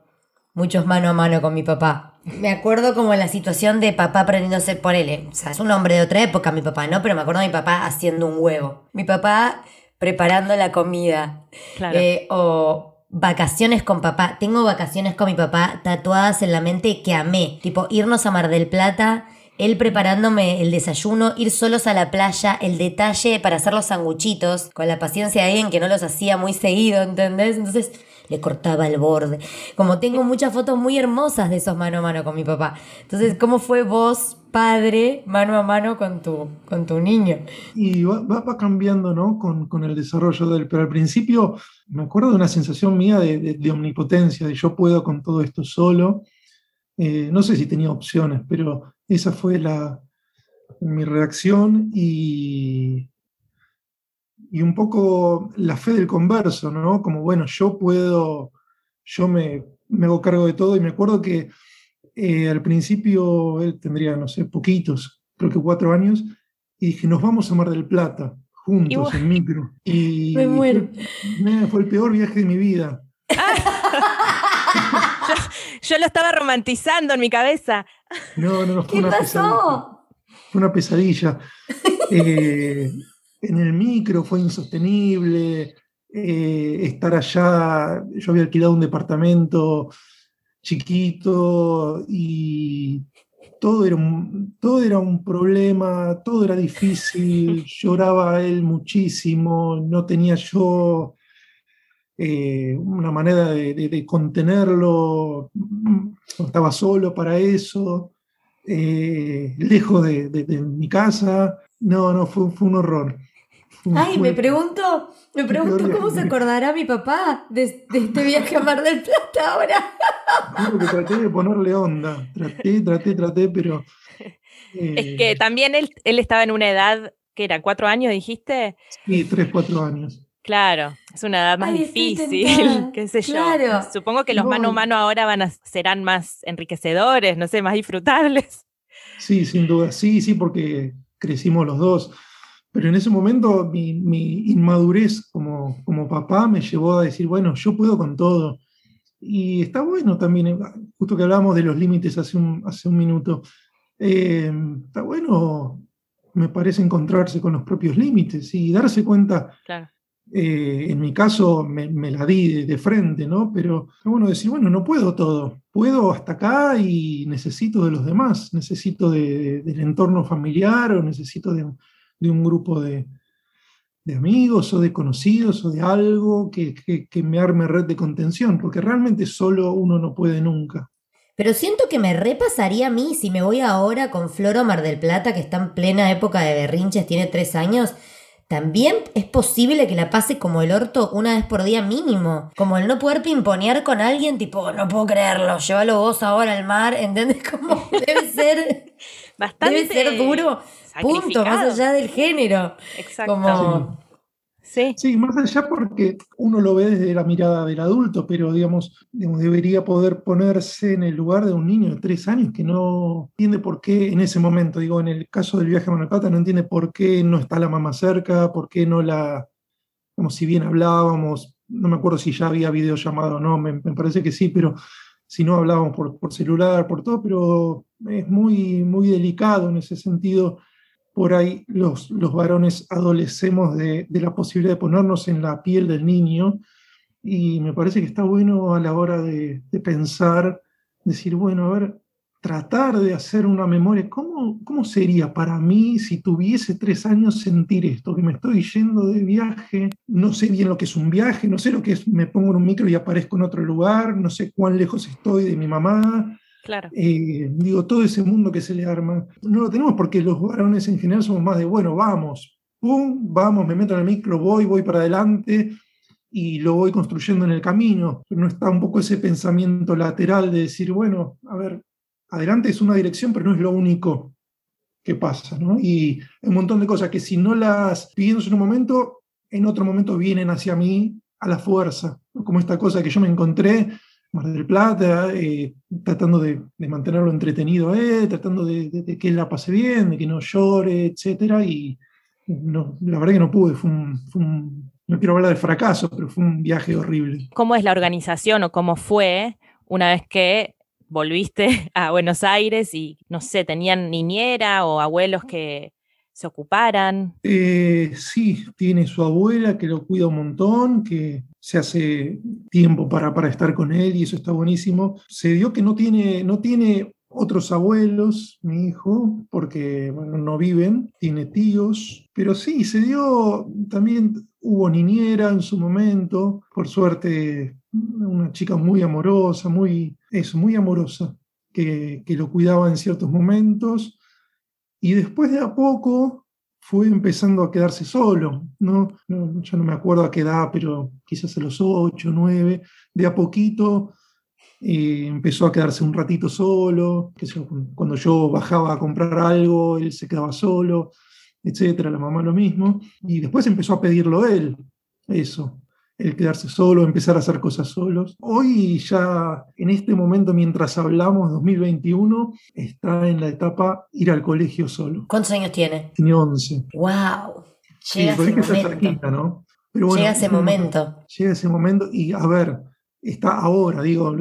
muchos mano a mano con mi papá. Me acuerdo como la situación de papá prendiéndose por él. O sea, es un hombre de otra época mi papá, ¿no? Pero me acuerdo de mi papá haciendo un huevo. Mi papá preparando la comida. Claro. Eh, o vacaciones con papá. Tengo vacaciones con mi papá tatuadas en la mente que amé. Tipo, irnos a Mar del Plata, él preparándome el desayuno, ir solos a la playa, el detalle para hacer los sanguchitos, con la paciencia de alguien que no los hacía muy seguido, ¿entendés? Entonces le cortaba el borde. Como tengo muchas fotos muy hermosas de esos mano a mano con mi papá. Entonces, ¿cómo fue vos, padre, mano a mano con tu, con tu niño?
Y va, va cambiando, ¿no? Con, con, el desarrollo de él. Pero al principio me acuerdo de una sensación mía de, de, omnipotencia, de yo puedo con todo esto solo. Eh, no sé si tenía opciones, pero esa fue la, mi reacción y, y un poco la fe del converso, ¿no? Como, bueno, yo puedo, yo me, me hago cargo de todo y me acuerdo que eh, al principio él tendría, no sé, poquitos, creo que cuatro años, y dije, nos vamos a Mar del Plata, juntos, en micro. Y
me muero.
Fue, el peor viaje de mi vida.
yo, lo estaba romantizando en mi cabeza.
No, no, no fue
¿Qué pasó?
Fue una pesadilla. Eh, en el micro fue insostenible. Eh, estar allá, yo había alquilado un departamento chiquito y todo era, un, todo era un problema, todo era difícil, lloraba él muchísimo, no tenía yo eh, una manera de, contenerlo, estaba solo para eso. eh, lejos de, mi casa. No, no, fue, fue un horror.
Ay, me pregunto, me pregunto cómo se acordará mi papá de, este viaje a Mar del Plata ahora.
que traté de ponerle onda, traté, traté, traté, pero...
es que eh, también él, él estaba en una edad, que era? ¿Cuatro años dijiste?
Sí, tres, cuatro años.
Claro, es una edad más difícil, qué sé yo. Supongo que los mano a mano ahora van a, serán más enriquecedores, no sé, más disfrutables.
Sí, sin duda, sí, sí, porque crecimos los dos. Pero en ese momento mi, inmadurez como, como papá me llevó a decir, bueno, yo puedo con todo. Y está bueno también, eh, justo que hablábamos de los límites hace un, hace un minuto, eh, está bueno, me parece, encontrarse con los propios límites y darse cuenta. Eh, en mi caso me, la di de, frente, ¿no? Pero está bueno decir, bueno, no puedo todo, puedo hasta acá y necesito de los demás, necesito del entorno familiar o necesito de, de un grupo de, amigos o de conocidos o de algo que, me arme red de contención, porque realmente solo uno no puede nunca.
Pero siento que me repasaría a mí si me voy ahora con Floro Mar del Plata, que está en plena época de berrinches, tiene tres años. También es posible que la pase como el orto una vez por día mínimo. Como el no poder pimponear con alguien, tipo, no puedo creerlo, llévalo vos ahora al mar, ¿entendés? Como debe ser. Bastante. Debe ser duro Punto, más allá del género.
Exacto.
Sí. sí. más allá porque uno lo ve desde la mirada del adulto, pero digamos, debería poder ponerse en el lugar de un niño de tres años que no entiende por qué en ese momento, digo, en el caso del viaje a Manapata, no entiende por qué no está la mamá cerca, por qué no la, como si bien hablábamos, no me acuerdo si ya había videollamado o no, me, me parece que sí, pero si no hablábamos por, por celular, por todo, pero es muy, muy delicado en ese sentido por ahí los, los varones adolecemos de, la posibilidad de ponernos en la piel del niño y me parece que está bueno a la hora de, pensar, decir, bueno, a ver, tratar de hacer una memoria, ¿cómo, ¿cómo sería para mí si tuviese tres años sentir esto? Que me estoy yendo de viaje, no sé bien lo que es un viaje, no sé lo que es, me pongo en un micro y aparezco en otro lugar, no sé cuán lejos estoy de mi mamá,
Claro.
Digo, todo ese mundo que se le arma. No lo tenemos porque los varones en general somos más de, bueno, vamos, pum, vamos, me meto en el micro, voy, voy para adelante y lo voy construyendo en el camino. No está un poco ese pensamiento lateral de decir, bueno, a ver, adelante es una dirección, pero no es lo único que pasa, ¿no? Y un montón de cosas que si no las pienso en un momento, en otro momento vienen hacia mí a la fuerza, como esta cosa que yo me encontré Mar del Plata, eh, tratando de, mantenerlo entretenido, eh, tratando de, que él la pase bien, de que no llore, etc. Y no, la verdad que no pude, fue un, no quiero hablar de fracaso, pero fue un viaje horrible.
¿Cómo es la organización o cómo fue una vez que volviste a Buenos Aires y, no sé, tenían niñera o abuelos que se ocuparan?
Eh, sí, tiene su abuela que lo cuida un montón, que se hace tiempo para, para estar con él y eso está buenísimo. Se dio que no tiene, no tiene otros abuelos, mi hijo, porque no viven, tiene tíos, pero sí, se dio, también hubo niñera en su momento, por suerte, una chica muy amorosa, muy, eso, muy amorosa, que, que lo cuidaba en ciertos momentos y después de a poco fue empezando a quedarse solo, ¿no? no no me acuerdo a qué edad, pero quizás a los 8, 9, de a poquito eh, empezó a quedarse un ratito solo, que cuando yo bajaba a comprar algo, él se quedaba solo, etcétera, la mamá lo mismo, y después empezó a pedirlo él, eso, el quedarse solo, empezar a hacer cosas solos. Hoy ya, en este momento, mientras hablamos, 2021, está en la etapa ir al colegio solo.
¿Cuántos años tiene?
Tiene 11.
¡Wow! Llega ese momento.
¿no?
llega ese momento.
Llega ese momento y, a ver, está ahora, digo,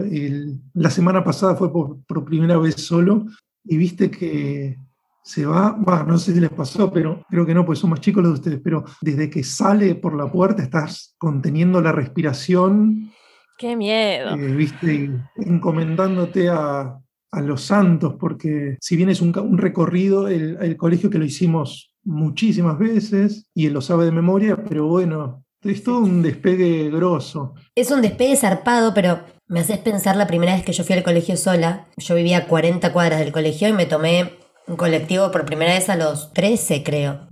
la semana pasada fue por, por primera vez solo y viste que se va, no sé si les pasó, pero creo que no, pues son más chicos los de ustedes, pero desde que sale por la puerta estás conteniendo la respiración.
¡Qué miedo!
Eh, viste, encomendándote a, los santos, porque si bien es un, recorrido, el, el, colegio que lo hicimos muchísimas veces y él lo sabe de memoria, pero bueno, es todo un despegue grosso.
Es un despegue zarpado, pero me haces pensar la primera vez que yo fui al colegio sola. Yo vivía a 40 cuadras del colegio y me tomé un colectivo por primera vez a los 13, creo,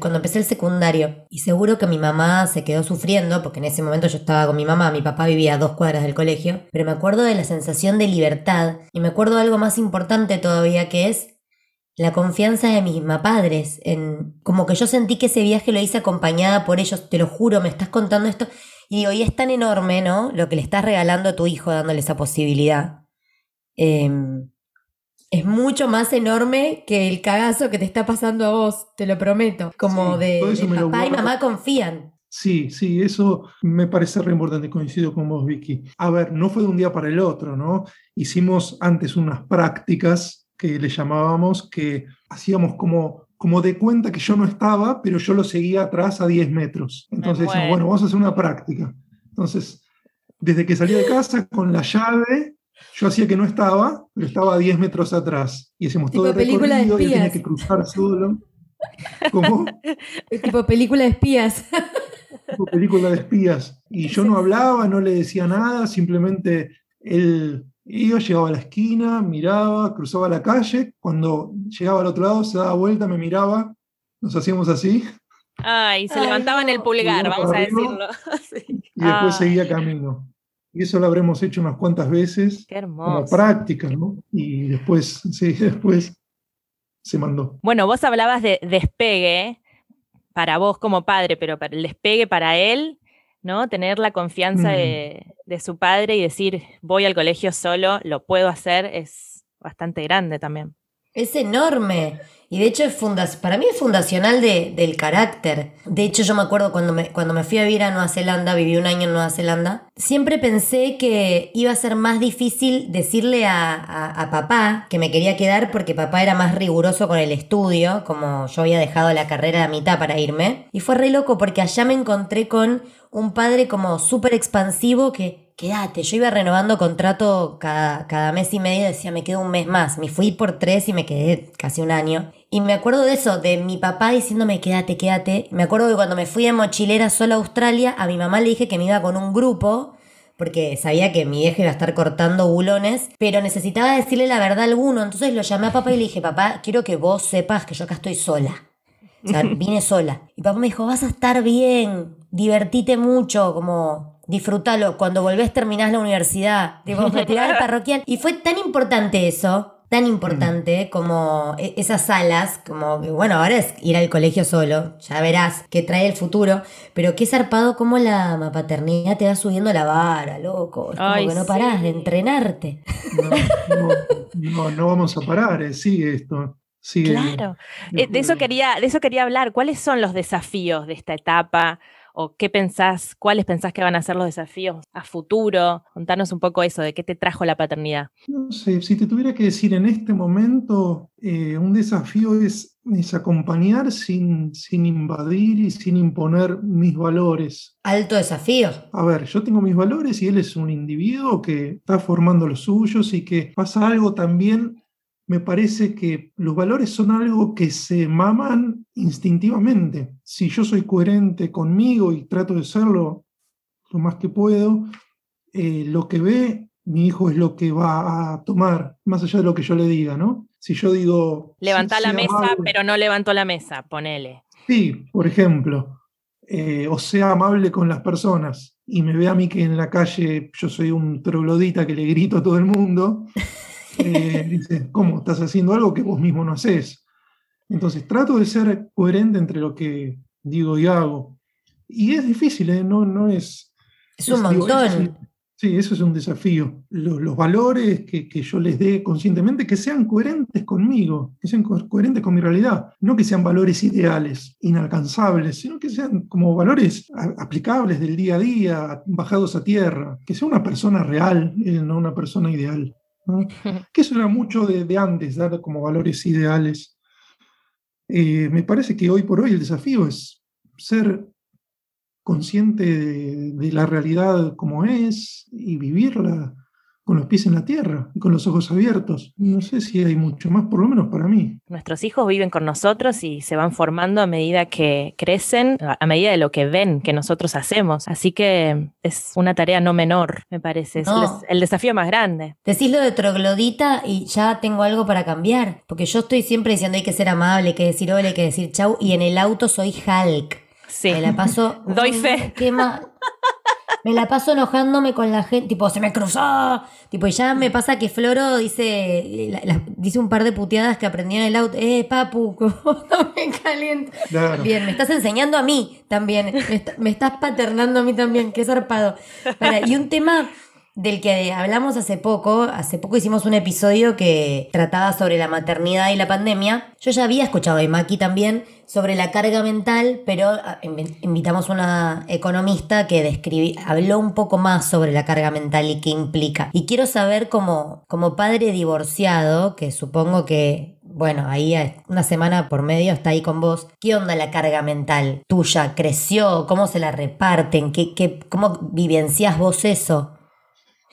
cuando empecé el secundario. Y seguro que mi mamá se quedó sufriendo, porque en ese momento yo estaba con mi mamá, mi papá vivía a dos cuadras del colegio, pero me acuerdo de la sensación de libertad y me acuerdo de algo más importante todavía que es la confianza de mis padres, en como que yo sentí que ese viaje lo hice acompañada por ellos, te lo juro, me estás contando esto, y digo, y es tan enorme, ¿no? Lo que le estás regalando a tu hijo dándole esa posibilidad. Em, es mucho más enorme que el cagazo que te está pasando a vos, te lo prometo. Como de, papá y mamá confían.
Sí, sí, eso me parece re importante, coincido con vos, Vicky. A ver, no fue de un día para el otro, ¿no? Hicimos antes unas prácticas que le llamábamos, que hacíamos como, como de cuenta que yo no estaba, pero yo lo seguía atrás a 10 metros. Entonces decíamos, bueno, vamos a hacer una práctica. Entonces, desde que salí de casa con la llave, yo hacía que no estaba, pero estaba a 10 metros atrás. Y hacíamos todo el recorrido y tenía que cruzar solo.
¿Cómo? tipo película de espías.
Tipo película de espías. Y yo no hablaba, no le decía nada, simplemente él yo llegaba a la esquina, miraba, cruzaba la calle, cuando llegaba al otro lado se daba vuelta, me miraba, nos hacíamos así.
Ay, se levantaban el pulgar, vamos a decirlo.
Y después seguía camino. Y eso lo habremos hecho unas cuantas veces.
Qué hermoso.
Como práctica, ¿no? Y después, sí, después se mandó.
Bueno, vos hablabas de despegue para vos como padre, pero para el despegue para él ¿no? Tener la confianza mm. de, su padre y decir, voy al colegio solo, lo puedo hacer, es bastante grande también.
Es enorme. Y de hecho, es para mí es fundacional del carácter. De hecho, yo me acuerdo cuando me, cuando me fui a vivir a Nueva Zelanda, viví un año en Nueva Zelanda, siempre pensé que iba a ser más difícil decirle a, a, papá que me quería quedar porque papá era más riguroso con el estudio, como yo había dejado la carrera a mitad para irme. Y fue re loco porque allá me encontré con un padre como súper expansivo que, quédate, yo iba renovando contrato cada, cada mes y medio, decía, me quedo un mes más, me fui por tres y me quedé casi un año. Y me acuerdo de eso, de mi papá diciéndome, quédate, quédate. Me acuerdo que cuando me fui de mochilera sola a Australia, a mi mamá le dije que me iba con un grupo, porque sabía que mi vieja iba a estar cortando bulones, pero necesitaba decirle la verdad a alguno. Entonces lo llamé a papá y le dije, papá, quiero que vos sepas que yo acá estoy sola. O sea, vine sola. Y papá me dijo, vas a estar bien, divertite mucho, como disfrútalo. Cuando volvés terminás la universidad, tipo, retirar el parroquial. Y fue tan importante eso, tan importante como e-, esas salas, como bueno, ahora es ir al colegio solo, ya verás qué trae el futuro, pero qué zarpado como la paternidad te va subiendo la vara, loco. Es como que no parás de entrenarte.
No, no, vamos a parar, eh, sigue esto.
Claro, eh, de eso, quería, de eso quería hablar. ¿Cuáles son los desafíos de esta etapa? ¿O qué pensás, cuáles pensás que van a ser los desafíos a futuro? Contanos un poco eso, de qué te trajo la paternidad.
No sé, si te tuviera que decir en este momento, eh, un desafío es, es acompañar sin, sin invadir y sin imponer mis valores.
Alto desafío.
A ver, yo tengo mis valores y él es un individuo que está formando los suyos y que pasa algo también me parece que los valores son algo que se maman instintivamente. Si yo soy coherente conmigo y trato de serlo lo más que puedo, eh, lo que ve mi hijo es lo que va a tomar, más allá de lo que yo le diga, ¿no? Si yo digo...
Levanta la mesa, pero no levantó la mesa, ponele.
Sí, por ejemplo. Eh, o sea amable con las personas y me ve a mí que en la calle yo soy un troglodita que le grito a todo el mundo. Eh, dice, ¿cómo? Estás haciendo algo que vos mismo no haces. Entonces trato de ser coherente entre lo que digo y hago. Y es difícil, ¿eh? no, no es...
Es un montón.
sí, eso es un desafío. Los, valores que, que, yo les dé conscientemente, que sean coherentes conmigo, que sean coherentes con mi realidad. No que sean valores ideales, inalcanzables, sino que sean como valores aplicables del día a día, bajados a tierra. Que sea una persona real, eh, no una persona ideal. que eso era mucho de, antes, dar como valores ideales. Eh, me parece que hoy por hoy el desafío es ser consciente de, la realidad como es y vivirla con los pies en la tierra y con los ojos abiertos. No sé si hay mucho más, por lo menos para mí.
Nuestros hijos viven con nosotros y se van formando a medida que crecen, a medida de lo que ven que nosotros hacemos. Así que es una tarea no menor, me parece. Es el, desafío más grande.
Decís lo de troglodita y ya tengo algo para cambiar. Porque yo estoy siempre diciendo hay que ser amable, hay que decir hola, hay que decir chau. Y en el auto soy Hulk.
Sí.
Me la paso.
Doy fe.
¿Qué más? Me la paso enojándome con la gente, tipo, se me cruzó, tipo, y ya me pasa que Floro dice, dice un par de puteadas que aprendí en el auto, eh, papu, no me caliento. Bien, me estás enseñando a mí también, me, estás paternando a mí también, qué zarpado. y un tema del que hablamos hace poco. Hace poco hicimos un episodio que trataba sobre la maternidad y la pandemia. Yo ya había escuchado a Maki también sobre la carga mental, pero ah, invitamos a una economista que describí, habló un poco más sobre la carga mental y qué implica. Y quiero saber como, como padre divorciado, que supongo que bueno, ahí una semana por medio está ahí con vos. ¿Qué onda la carga mental tuya? ¿Creció? ¿Cómo se la reparten? ¿Qué, qué, ¿Cómo vivencias vos eso?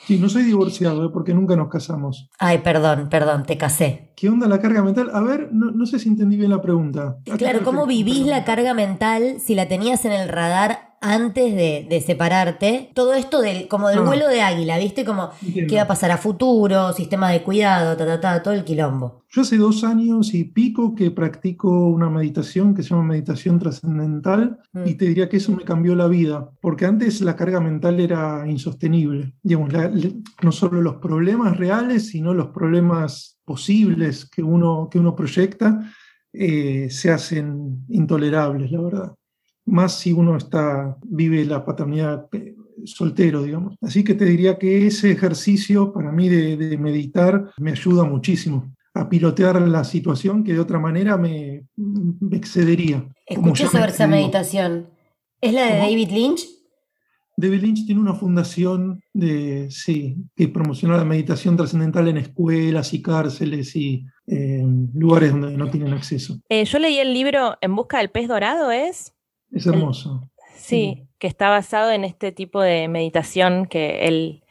Sí, no soy divorciado, ¿eh? porque nunca nos casamos.
Ay, perdón, perdón, te casé.
¿Qué onda la carga mental? A ver, no, sé si entendí bien la pregunta.
Claro, ¿cómo vivís la carga mental si la tenías en el radar antes de, separarte, todo esto del, como del vuelo de águila, ¿viste? Como qué va a pasar a futuro, sistema de cuidado, ta, ta, ta, todo el quilombo.
Yo hace dos años y pico que practico una meditación que se llama meditación trascendental mm. y te diría que eso me cambió la vida, porque antes la carga mental era insostenible. Digamos, no solo los problemas reales, sino los problemas posibles que uno, que uno proyecta eh, se hacen intolerables, la verdad más si uno está, vive la paternidad eh, soltero, digamos. Así que te diría que ese ejercicio para mí de, meditar me ayuda muchísimo a pilotear la situación que de otra manera me, excedería.
Escuché sobre esa meditación. ¿Es la de David Lynch?
David Lynch tiene una fundación de, sí, que promociona la meditación trascendental en escuelas y cárceles y eh, lugares donde no tienen acceso.
Eh, yo leí el libro En busca del pez dorado, ¿es?
Es hermoso.
sí, que está basado en este tipo de meditación que él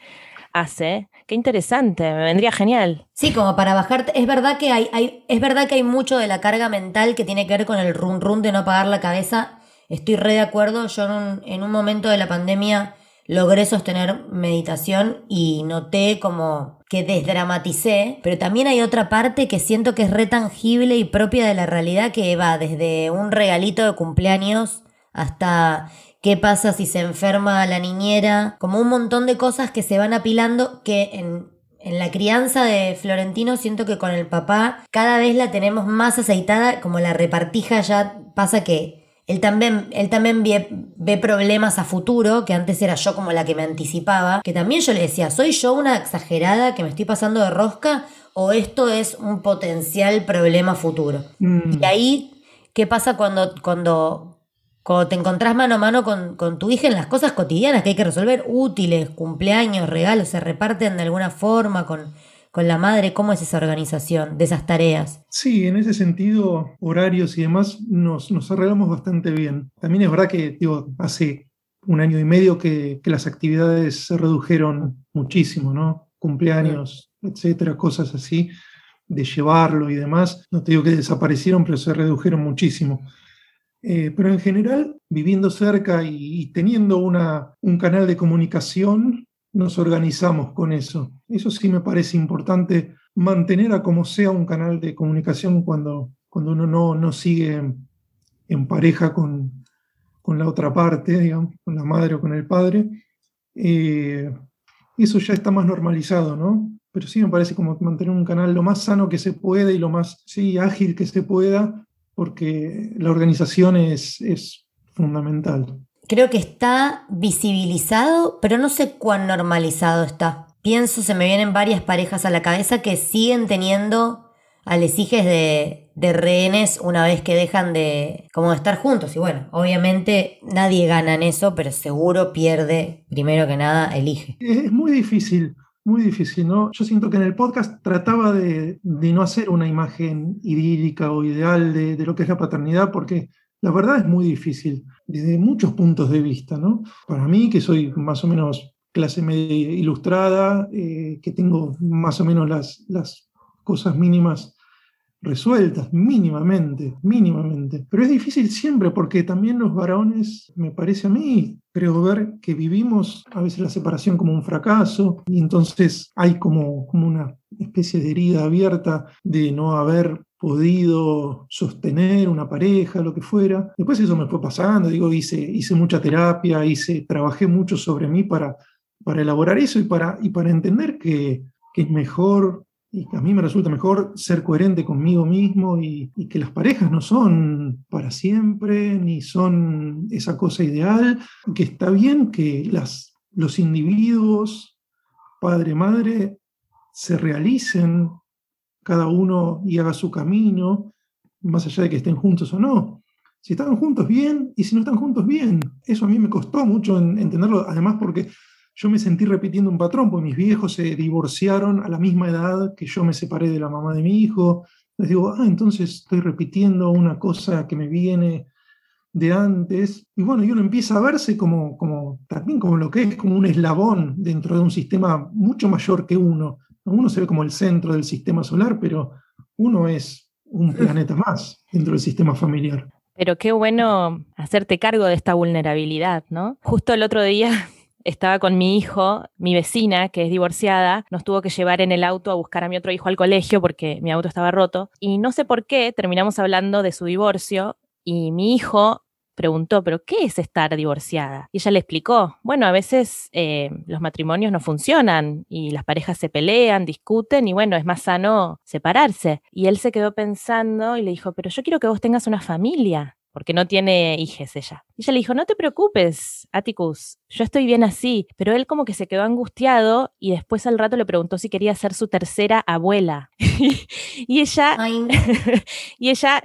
hace. Qué interesante, me vendría genial.
Sí, como para bajarte. Es verdad que hay, hay, es verdad que hay mucho de la carga mental que tiene que ver con el run run de no apagar la cabeza. Estoy re de acuerdo. Yo en un, en un momento de la pandemia logré sostener meditación y noté como que desdramaticé, pero también hay otra parte que siento que es re tangible y propia de la realidad que va desde un regalito de cumpleaños hasta qué pasa si se enferma la niñera, como un montón de cosas que se van apilando que en, en la crianza de Florentino siento que con el papá cada vez la tenemos más aceitada, como la repartija ya pasa que él también, él también ve, problemas a futuro, que antes era yo como la que me anticipaba, que también yo le decía, ¿soy yo una exagerada que me estoy pasando de rosca o esto es un potencial problema futuro? Mm. Y ahí, ¿qué pasa cuando, cuando cuando te encontrás mano a mano con, tu hija en las cosas cotidianas que hay que resolver, útiles, cumpleaños, regalos, se reparten de alguna forma con, con la madre, ¿cómo es esa organización de esas tareas?
Sí, en ese sentido, horarios y demás nos, nos arreglamos bastante bien. También es verdad que hace un año y medio que, las actividades se redujeron muchísimo, ¿no? Cumpleaños, etcétera, cosas así, de llevarlo y demás. No te digo que desaparecieron, pero se redujeron muchísimo. Eh, pero en general, viviendo cerca y, teniendo una, un canal de comunicación, nos organizamos con eso. Eso sí me parece importante, mantener a como sea un canal de comunicación cuando, cuando uno no, no sigue en pareja con, con, la otra parte, digamos, con la madre o con el padre. Eh, eso ya está más normalizado, ¿no? Pero sí me parece como mantener un canal lo más sano que se pueda y lo más sí, ágil que se pueda porque la organización es, es fundamental.
Creo que está visibilizado, pero no sé cuán normalizado está. Pienso, se me vienen varias parejas a la cabeza que siguen teniendo a de, de rehenes una vez que dejan de como de estar juntos. Y bueno, obviamente nadie gana en eso, pero seguro pierde, primero que nada, elige.
Es muy difícil. Muy difícil, ¿no? Yo siento que en el podcast trataba de, no hacer una imagen idílica o ideal de, lo que es la paternidad, porque la verdad es muy difícil desde muchos puntos de vista, ¿no? Para mí, que soy más o menos clase media ilustrada, eh, que tengo más o menos las, las cosas mínimas resueltas, mínimamente, mínimamente. Pero es difícil siempre porque también los varones, me parece a mí, creo ver que vivimos a veces la separación como un fracaso y entonces hay como, como una especie de herida abierta de no haber podido sostener una pareja, lo que fuera. Después eso me fue pasando, digo, hice, hice mucha terapia, hice, trabajé mucho sobre mí para, para elaborar eso y para, y para entender que, que es mejor y a mí me resulta mejor ser coherente conmigo mismo y, que las parejas no son para siempre, ni son esa cosa ideal, que está bien que las, los individuos, padre, madre, se realicen cada uno y haga su camino, más allá de que estén juntos o no. Si están juntos, bien, y si no están juntos, bien. Eso a mí me costó mucho entenderlo, además porque yo me sentí repitiendo un patrón, porque mis viejos se divorciaron a la misma edad que yo me separé de la mamá de mi hijo. Les digo, ah, entonces estoy repitiendo una cosa que me viene de antes. Y bueno, y uno empieza a verse como, como también como lo que es, como un eslabón dentro de un sistema mucho mayor que uno. Uno se ve como el centro del sistema solar, pero uno es un planeta más dentro del sistema familiar.
Pero qué bueno hacerte cargo de esta vulnerabilidad, ¿no? Justo el otro día estaba con mi hijo, mi vecina, que es divorciada, nos tuvo que llevar en el auto a buscar a mi otro hijo al colegio porque mi auto estaba roto. Y no sé por qué terminamos hablando de su divorcio y mi hijo preguntó, pero ¿qué es estar divorciada? Y ella le explicó, bueno, a veces eh, los matrimonios no funcionan y las parejas se pelean, discuten y bueno, es más sano separarse. Y él se quedó pensando y le dijo, pero yo quiero que vos tengas una familia porque no tiene hijas ella. Y ella le dijo, no te preocupes, Atticus, yo estoy bien así. Pero él como que se quedó angustiado y después al rato le preguntó si quería ser su tercera abuela. y ella, y ella,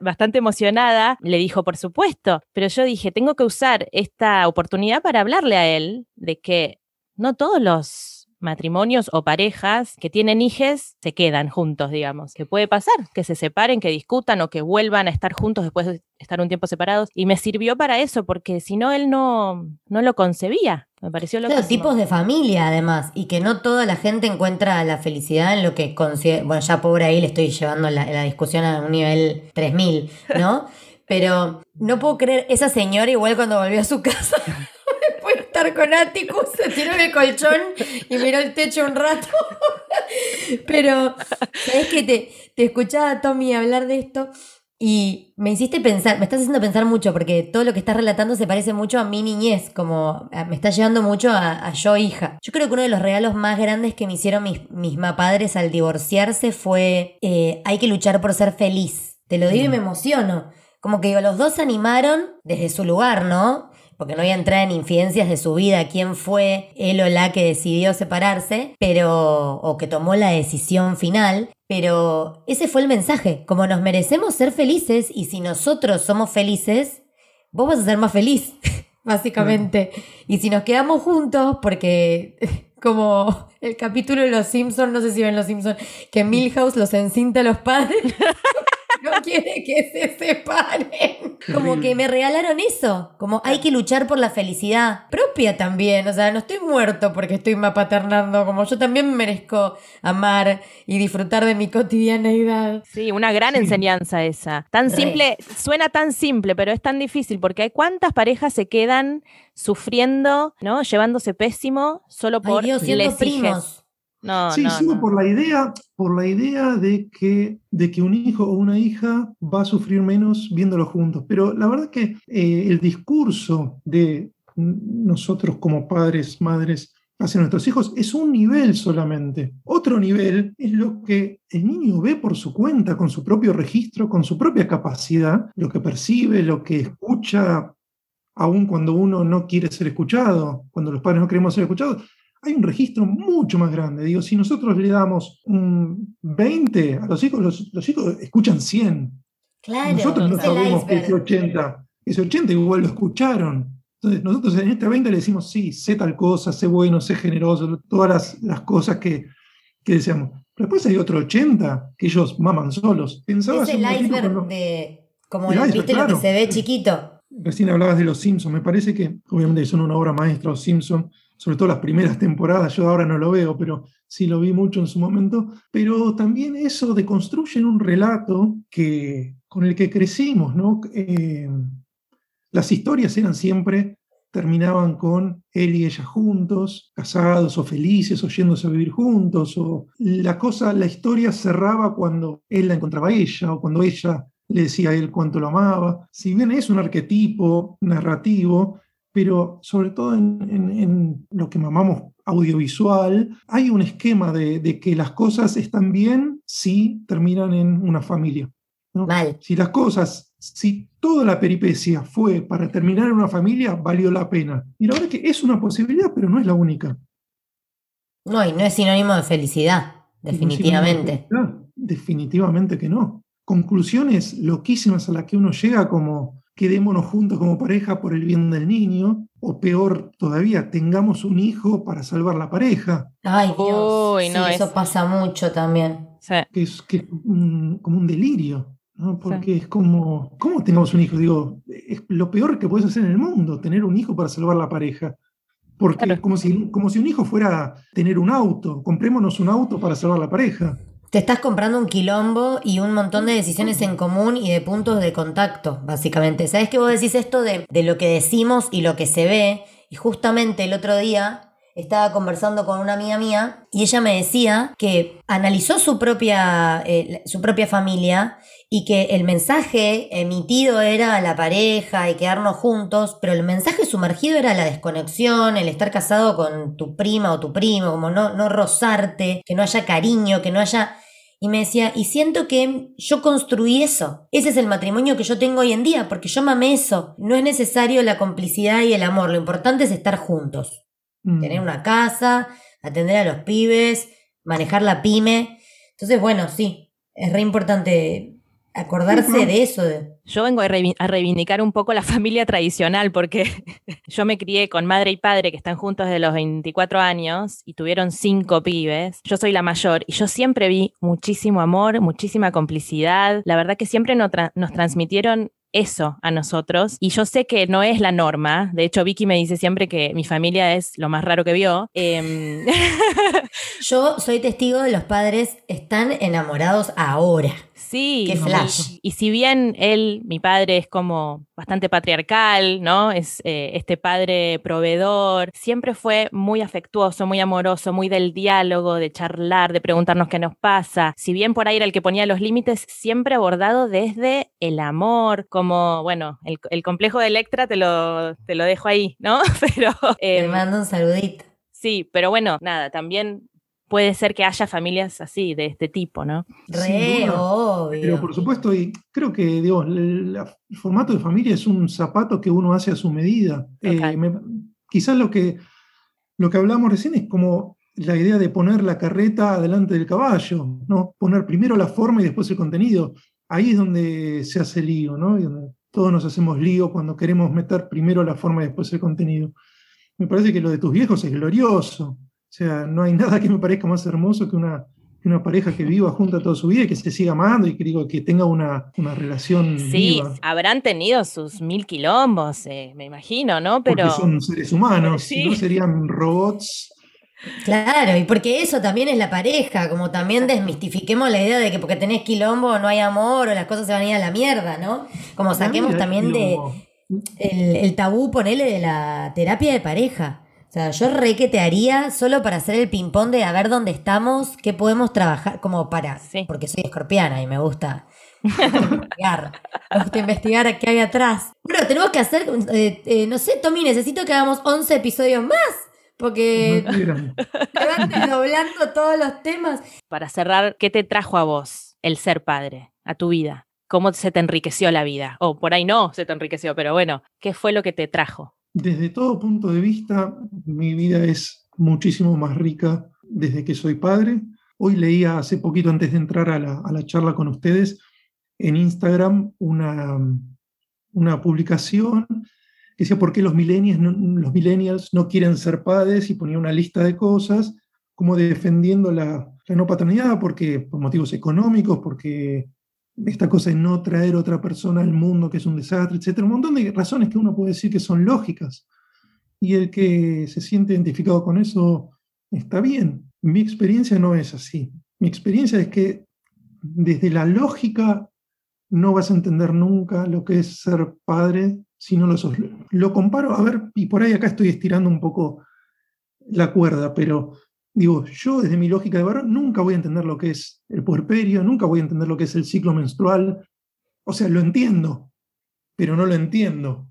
bastante emocionada, le dijo, por supuesto. Pero yo dije, tengo que usar esta oportunidad para hablarle a él de que no todos los matrimonios o parejas que tienen hijos se quedan juntos, digamos. Que puede pasar, que se separen, que discutan o que vuelvan a estar juntos después de estar un tiempo separados. Y me sirvió para eso, porque si no, él no, no lo concebía. Me pareció lo
Claro, tipos de familia, además, y que no toda la gente encuentra la felicidad en lo que considera. Bueno, ya pobre ahí le estoy llevando la, la discusión a un nivel 3000, ¿no? Pero no puedo creer, esa señora igual cuando volvió a su casa estar con Atticus, se tiró el colchón y miró el techo un rato. Pero, ¿sabes que te, te escuchaba, Tommy, hablar de esto? Y me hiciste pensar, me estás haciendo pensar mucho, porque todo lo que estás relatando se parece mucho a mi niñez, como me está llevando mucho a, yo hija. Yo creo que uno de los regalos más grandes que me hicieron mis, mis padres al divorciarse fue, eh, hay que luchar por ser feliz. Te lo digo y me emociono. Como que los dos se animaron desde su lugar, ¿no? Porque no voy a entrar en infidencias de su vida, quién fue él o la que decidió separarse, pero o que tomó la decisión final, pero ese fue el mensaje, como nos merecemos ser felices y si nosotros somos felices, vos vas a ser más feliz, básicamente. Y si nos quedamos juntos, porque como el capítulo de Los Simpsons, no sé si ven Los Simpsons, que Milhouse los encinta a los padres. no quiere que se separen. Como que me regalaron eso. Como hay que luchar por la felicidad propia también. O sea, no estoy muerto porque estoy paternando. Como yo también merezco amar y disfrutar de mi cotidianeidad.
Sí, una gran enseñanza esa. Tan simple, suena tan simple, pero es tan difícil porque hay cuántas parejas se quedan sufriendo, ¿no? Llevándose pésimo solo por
Ay, Dios, primos
sí, sino por la idea, por la idea de que, de que un hijo o una hija va a sufrir menos viéndolo juntos. Pero la verdad que eh, el discurso de nosotros como padres, madres, hacia nuestros hijos es un nivel solamente. Otro nivel es lo que el niño ve por su cuenta, con su propio registro, con su propia capacidad, lo que percibe, lo que escucha, aun cuando uno no quiere ser escuchado, cuando los padres no queremos ser escuchados hay un registro mucho más grande. Digo, si nosotros le damos un 20 a los hijos, los, hijos escuchan 100.
Claro,
nosotros no sabemos que ese 80, ese 80 igual lo escucharon. Entonces, nosotros en este 20 le decimos, sí, sé tal cosa, sé bueno, sé generoso, todas las, cosas que, que deseamos. Pero después hay otro 80 que ellos maman solos.
Pensaba es el iceberg de, como lo que se ve chiquito.
Recién hablabas de los Simpsons, me parece que obviamente son una obra maestra los Simpsons, sobre todo las primeras temporadas, yo ahora no lo veo, pero sí lo vi mucho en su momento, pero también eso de construir un relato que, con el que crecimos, ¿no? Eh, las historias eran siempre, terminaban con él y ella juntos, casados o felices o yéndose a vivir juntos, o la cosa, la historia cerraba cuando él la encontraba a ella o cuando ella le decía a él cuánto lo amaba. Si bien es un arquetipo narrativo, pero sobre todo en, lo que llamamos audiovisual, hay un esquema de, que las cosas están bien si terminan en una familia. Si las cosas, si toda la peripecia fue para terminar en una familia, valió la pena. Y la verdad es que es una posibilidad, pero no es la única.
No, y no es sinónimo de felicidad, definitivamente.
definitivamente que no. Conclusiones loquísimas a las que uno llega como quedémonos juntos como pareja por el bien del niño, o peor todavía, tengamos un hijo para salvar la pareja.
Ay, Dios. no, eso pasa mucho también.
Que es, que como un delirio. Porque es como, ¿cómo tengamos un hijo? Digo, es lo peor que puedes hacer en el mundo, tener un hijo para salvar la pareja. Porque es como si, como si un hijo fuera tener un auto, comprémonos un auto para salvar la pareja.
Te estás comprando un quilombo y un montón de decisiones en común y de puntos de contacto, básicamente. ¿Sabes que vos decís esto de, de lo que decimos y lo que se ve? Y justamente el otro día estaba conversando con una amiga mía y ella me decía que analizó su propia, eh, su propia familia y que el mensaje emitido era la pareja y quedarnos juntos, pero el mensaje sumergido era la desconexión, el estar casado con tu prima o tu primo, como no, no rozarte, que no haya cariño, que no haya... Y me decía, y siento que yo construí eso. Ese es el matrimonio que yo tengo hoy en día, porque yo mamé eso. No es necesario la complicidad y el amor, lo importante es estar juntos. Mm. Tener una casa, atender a los pibes, manejar la pyme. Entonces, bueno, sí, es re importante acordarse de eso.
Yo vengo a, reivindicar un poco la familia tradicional porque yo me crié con madre y padre que están juntos desde los 24 años y tuvieron cinco pibes. Yo soy la mayor y yo siempre vi muchísimo amor, muchísima complicidad. La verdad que siempre nos, nos transmitieron eso a nosotros. Y yo sé que no es la norma. De hecho, Vicky me dice siempre que mi familia es lo más raro que vio. Em,
yo soy testigo de los padres están enamorados ahora.
Sí, Qué flash. Y, si bien él, mi padre, es como bastante patriarcal, ¿no? Es eh, este padre proveedor, siempre fue muy afectuoso, muy amoroso, muy del diálogo, de charlar, de preguntarnos qué nos pasa. Si bien por ahí era el que ponía los límites, siempre abordado desde el amor, como, bueno, el, complejo de Electra te lo, te lo dejo ahí, ¿no?
Pero... te em, mando un saludito.
Sí, pero bueno, nada, también puede ser que haya familias así, de este tipo, ¿no?
Re, obvio.
Pero por supuesto, y creo que digo, el, formato de familia es un zapato que uno hace a su medida. Eh, quizás lo que, lo que hablamos recién es como la idea de poner la carreta delante del caballo, ¿no? Poner primero la forma y después el contenido. Ahí es donde se hace lío, ¿no? Y donde todos nos hacemos lío cuando queremos meter primero la forma y después el contenido. Me parece que lo de tus viejos es glorioso. O sea, no hay nada que me parezca más hermoso que una, una pareja que viva junta toda su vida y que se siga amando y que, digo, que tenga una, una relación.
Sí, habrán tenido sus mil quilombos, eh, me imagino, ¿no? Pero.
Porque son seres humanos, si no serían robots.
Claro, y porque eso también es la pareja, como también desmistifiquemos la idea de que porque tenés quilombo no hay amor o las cosas se van a ir a la mierda, ¿no? Como saquemos también de el, el tabú, ponele, de la terapia de pareja. O sea, yo re que te haría solo para hacer el ping-pong de a ver dónde estamos, qué podemos trabajar, como para. Porque soy escorpiana y me gusta investigar. Me gusta investigar qué hay atrás. Bueno, tenemos que hacer, eh, eh, no sé, Tommy, necesito que hagamos 11 episodios más. Porque van desdoblando todos los temas.
Para cerrar, ¿qué te trajo a vos el ser padre, a tu vida? ¿Cómo se te enriqueció la vida? O por ahí no se te enriqueció, pero bueno, ¿qué fue lo que te trajo?
Desde todo punto de vista, mi vida es muchísimo más rica desde que soy padre. Hoy leía hace poquito antes de entrar a la, charla con ustedes en Instagram una, una publicación que decía por qué los millennials, no, los millennials no quieren ser padres y ponía una lista de cosas como defendiendo la, la no paternidad porque por motivos económicos, porque esta cosa de no traer otra persona al mundo, que es un desastre, etcétera, un montón de razones que uno puede decir que son lógicas. y el que se siente identificado con eso está bien. Mi experiencia no es así. Mi experiencia es que desde la lógica no vas a entender nunca lo que es ser padre si no lo sos. Lo comparo, a ver, y por ahí acá estoy estirando un poco la cuerda, pero digo, yo desde mi lógica de varón nunca voy a entender lo que es el puerperio, nunca voy a entender lo que es el ciclo menstrual. O sea, lo entiendo, pero no lo entiendo.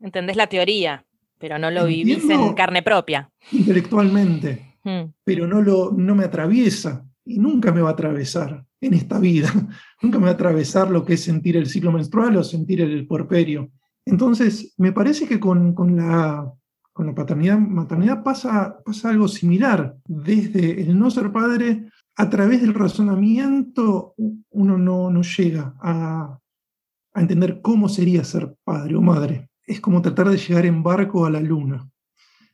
Entendés la teoría, pero no lo vivís en carne propia.
Intelectualmente, hmm. pero no, lo, no me atraviesa y nunca me va a atravesar en esta vida. nunca me va a atravesar lo que es sentir el ciclo menstrual o sentir el puerperio. Entonces, me parece que con, la, con la paternidad, maternidad pasa, pasa algo similar. Desde el no ser padre, a través del razonamiento, uno no, no llega a, a entender cómo sería ser padre o madre. Es como tratar de llegar en barco a la luna.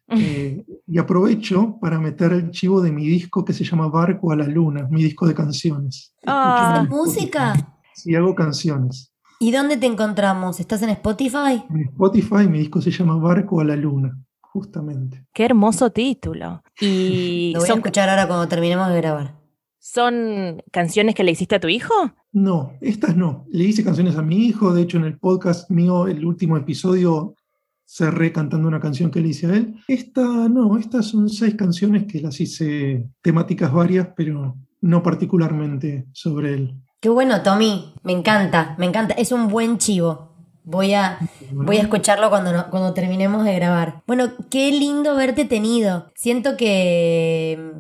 Eh, y aprovecho para meter el chivo de mi disco que se llama Barco a la Luna, mi disco de canciones.
Ah, música.
Sí, hago canciones.
¿Y dónde te encontramos? ¿Estás en Spotify?
En Spotify mi disco se llama Barco a la Luna, justamente.
Qué hermoso título. Y
Lo voy a escuchar ahora cuando terminemos de grabar.
¿Son canciones que le hiciste a tu hijo?
No, estas no. Le hice canciones a mi hijo. De hecho, en el podcast mío, el último episodio, cerré cantando una canción que le hice a él. Esta no, estas son seis canciones que las hice temáticas varias, pero no particularmente sobre él.
Qué bueno, Tommy. Me encanta, me encanta. Es un buen chivo. Voy a, voy a escucharlo cuando, cuando terminemos de grabar. Bueno, qué lindo verte tenido. Siento que,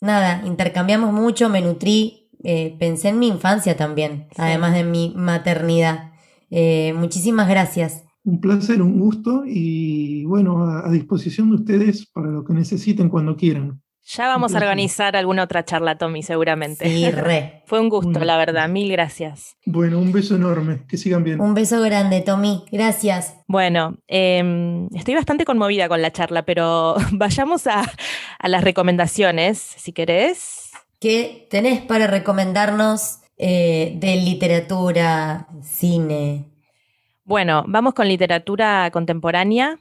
nada, intercambiamos mucho, me nutrí, eh, pensé en mi infancia también, además de mi maternidad. Eh, muchísimas gracias.
Un placer, un gusto y bueno, a disposición de ustedes para lo que necesiten cuando quieran.
Ya vamos a organizar alguna otra charla, Tommy, seguramente.
Sí, re.
Fue un gusto, la verdad. Mil gracias.
Bueno, un beso enorme. Que sigan bien.
Un beso grande, Tommy. Gracias.
Bueno, em, estoy bastante conmovida con la charla, pero vayamos a, las recomendaciones, si querés.
¿Qué tenés para recomendarnos eh, de literatura, cine?
Bueno, vamos con literatura contemporánea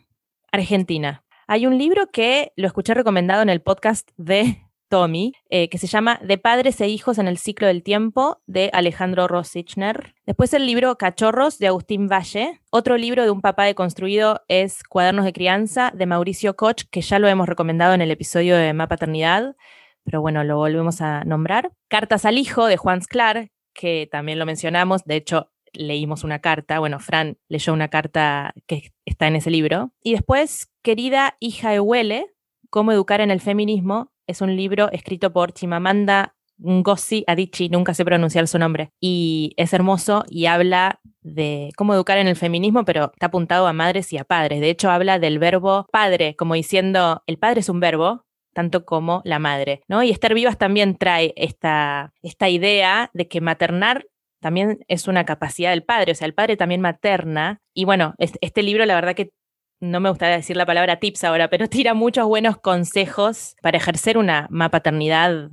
argentina. Hay un libro que lo escuché recomendado en el podcast de Tommy, eh, que se llama De padres e hijos en el ciclo del tiempo, de Alejandro Rosichner. Después el libro Cachorros, de Agustín Valle. Otro libro de un papá deconstruido es Cuadernos de crianza, de Mauricio Koch, que ya lo hemos recomendado en el episodio de Ma Paternidad, pero bueno, lo volvemos a nombrar. Cartas al hijo, de Juan Sklar, que también lo mencionamos. De hecho, leímos una carta, bueno, Fran leyó una carta que está en ese libro. Y después, Querida hija de Huele, Cómo educar en el feminismo, es un libro escrito por Chimamanda Ngozi Adichie, nunca sé pronunciar su nombre, y es hermoso y habla de cómo educar en el feminismo, pero está apuntado a madres y a padres. De hecho, habla del verbo padre, como diciendo, el padre es un verbo, tanto como la madre, ¿no? Y Esther Vivas también trae esta, esta idea de que maternar también es una capacidad del padre, o sea, el padre también materna. Y bueno, este libro la verdad que no me gustaría decir la palabra tips ahora, pero tira muchos buenos consejos para ejercer una paternidad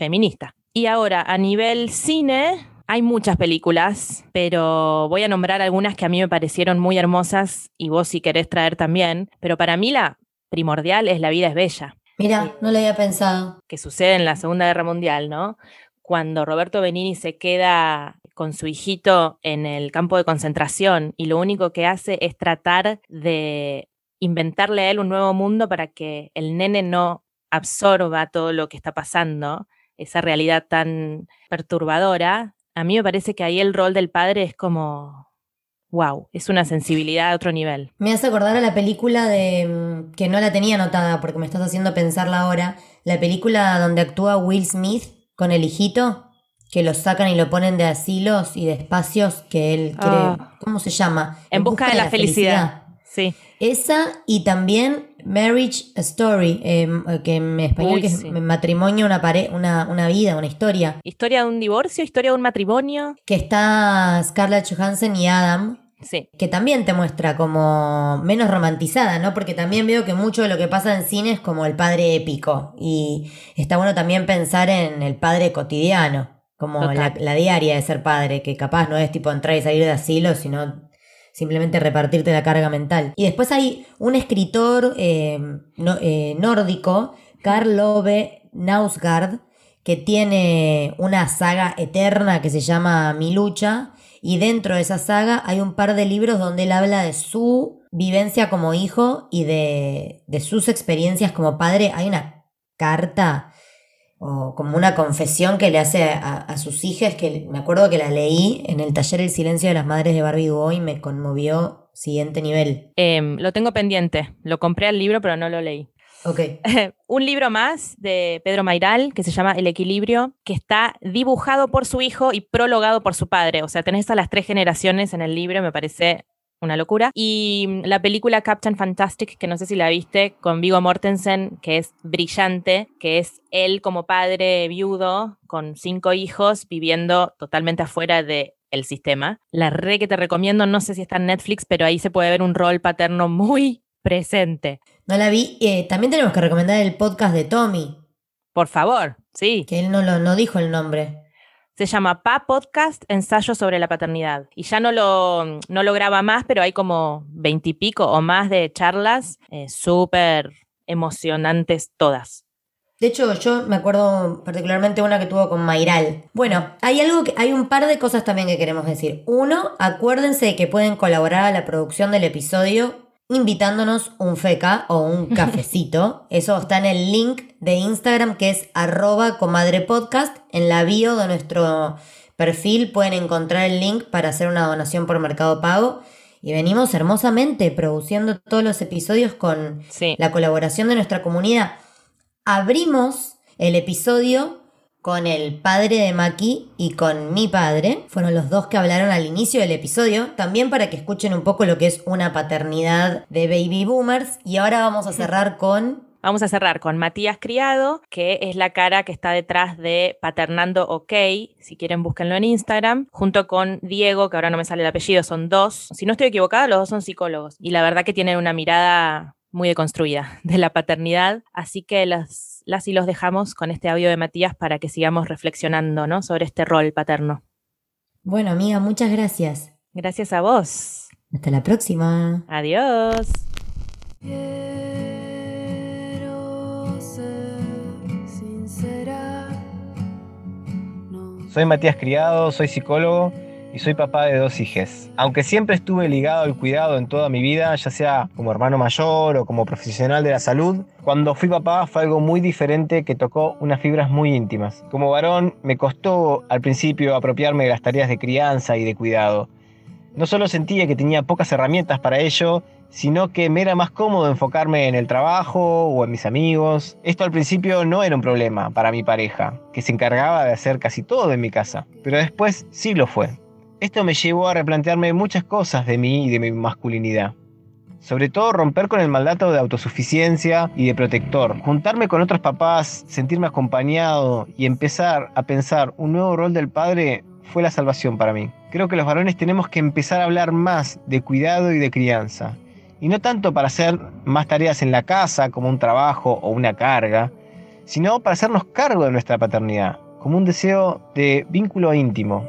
feminista. Y ahora, a nivel cine, hay muchas películas, pero voy a nombrar algunas que a mí me parecieron muy hermosas y vos si querés traer también. Pero para mí la primordial es La vida es bella.
Mira, no lo había pensado.
Que sucede en la Segunda Guerra Mundial, ¿no? Cuando Roberto Benini se queda con su hijito en el campo de concentración y lo único que hace es tratar de inventarle a él un nuevo mundo para que el nene no absorba todo lo que está pasando, esa realidad tan perturbadora, a mí me parece que ahí el rol del padre es como, wow, es una sensibilidad a otro nivel.
Me hace acordar a la película de, mm, que no la tenía anotada porque me estás haciendo pensarla ahora, la película donde actúa Will Smith con el hijito que lo sacan y lo ponen de asilos y de espacios que él quiere. Ah. ¿Cómo se llama?
En, busca, de, la, felicidad. Sí.
Esa y también Marriage Story, em, que en español que es matrimonio, una, una, una vida, una historia.
¿Historia de un divorcio? ¿Historia de un matrimonio?
Que está Scarlett Johansson y Adam.
Sí.
Que también te muestra como menos romantizada, ¿no? Porque también veo que mucho de lo que pasa en cine es como el padre épico. Y está bueno también pensar en el padre cotidiano como la, diaria de ser padre, que capaz no es tipo entrar y salir de asilo, sino simplemente repartirte la carga mental. Y después hay un escritor eh, eh, nórdico, Karl Ove Nausgard, que tiene una saga eterna que se llama Mi lucha, y dentro de esa saga hay un par de libros donde él habla de su vivencia como hijo y de, de sus experiencias como padre. Hay una carta o como una confesión que le hace a, sus hijas, que me acuerdo que la leí en el taller El silencio de las madres de Barbie Duo y me conmovió siguiente nivel.
Em, lo tengo pendiente, lo compré al libro pero no lo leí.
Ok.
Un libro más de Pedro Mairal que se llama El equilibrio, que está dibujado por su hijo y prologado por su padre. O sea, tenés a las tres generaciones en el libro, me parece una locura. Y mm, la película Captain Fantastic, que no sé si la viste, con Vigo Mortensen, que es brillante, que es él como padre viudo con cinco hijos viviendo totalmente afuera de el sistema. La re que te recomiendo, no sé si está en Netflix, pero ahí se puede ver un rol paterno muy presente.
No la vi. Eh, también tenemos que recomendar el podcast de Tommy.
Por favor, sí.
Que él no, lo, no dijo el nombre.
Se llama Pa Podcast Ensayo sobre la Paternidad. Y ya no lo, no lo graba más, pero hay como veintipico o más de charlas eh, súper emocionantes todas.
De hecho, yo me acuerdo particularmente una que tuvo con Mayral. Bueno, hay algo que, hay un par de cosas también que queremos decir. Uno, acuérdense de que pueden colaborar a la producción del episodio invitándonos un feca o un cafecito. Eso está en el link de Instagram que es arroba comadrepodcast. En la bio de nuestro perfil pueden encontrar el link para hacer una donación por Mercado Pago. Y venimos hermosamente produciendo todos los episodios con la colaboración de nuestra comunidad. Abrimos el episodio con el padre de Maki y con mi padre. Fueron los dos que hablaron al inicio del episodio, también para que escuchen un poco lo que es una paternidad de baby boomers. Y ahora vamos a cerrar con...
Vamos a cerrar con Matías Criado, que es la cara que está detrás de Paternando OK. Si quieren, búsquenlo en Instagram. Junto con Diego, que ahora no me sale el apellido, son dos. Si no estoy equivocada, los dos son psicólogos. Y la verdad que tienen una mirada muy deconstruida de la paternidad. Así que las las y los dejamos con este audio de Matías para que sigamos reflexionando ¿no? sobre este rol paterno.
Bueno, amiga, muchas gracias.
Gracias a vos.
Hasta la próxima.
Adiós.
Soy Matías Criado, soy psicólogo y soy papá de dos hijas. Aunque siempre estuve ligado al cuidado en toda mi vida, ya sea como hermano mayor o como profesional de la salud, cuando fui papá fue algo muy diferente que tocó unas fibras muy íntimas. Como varón me costó al principio apropiarme de las tareas de crianza y de cuidado. No solo sentía que tenía pocas herramientas para ello, sino que me era más cómodo enfocarme en el trabajo o en mis amigos. Esto al principio no era un problema para mi pareja, que se encargaba de hacer casi todo en mi casa, pero después sí lo fue. Esto me llevó a replantearme muchas cosas de mí y de mi masculinidad. Sobre todo romper con el mandato de autosuficiencia y de protector, juntarme con otros papás, sentirme acompañado y empezar a pensar un nuevo rol del padre fue la salvación para mí. Creo que los varones tenemos que empezar a hablar más de cuidado y de crianza. Y no tanto para hacer más tareas en la casa como un trabajo o una carga, sino para hacernos cargo de nuestra paternidad, como un deseo de vínculo íntimo,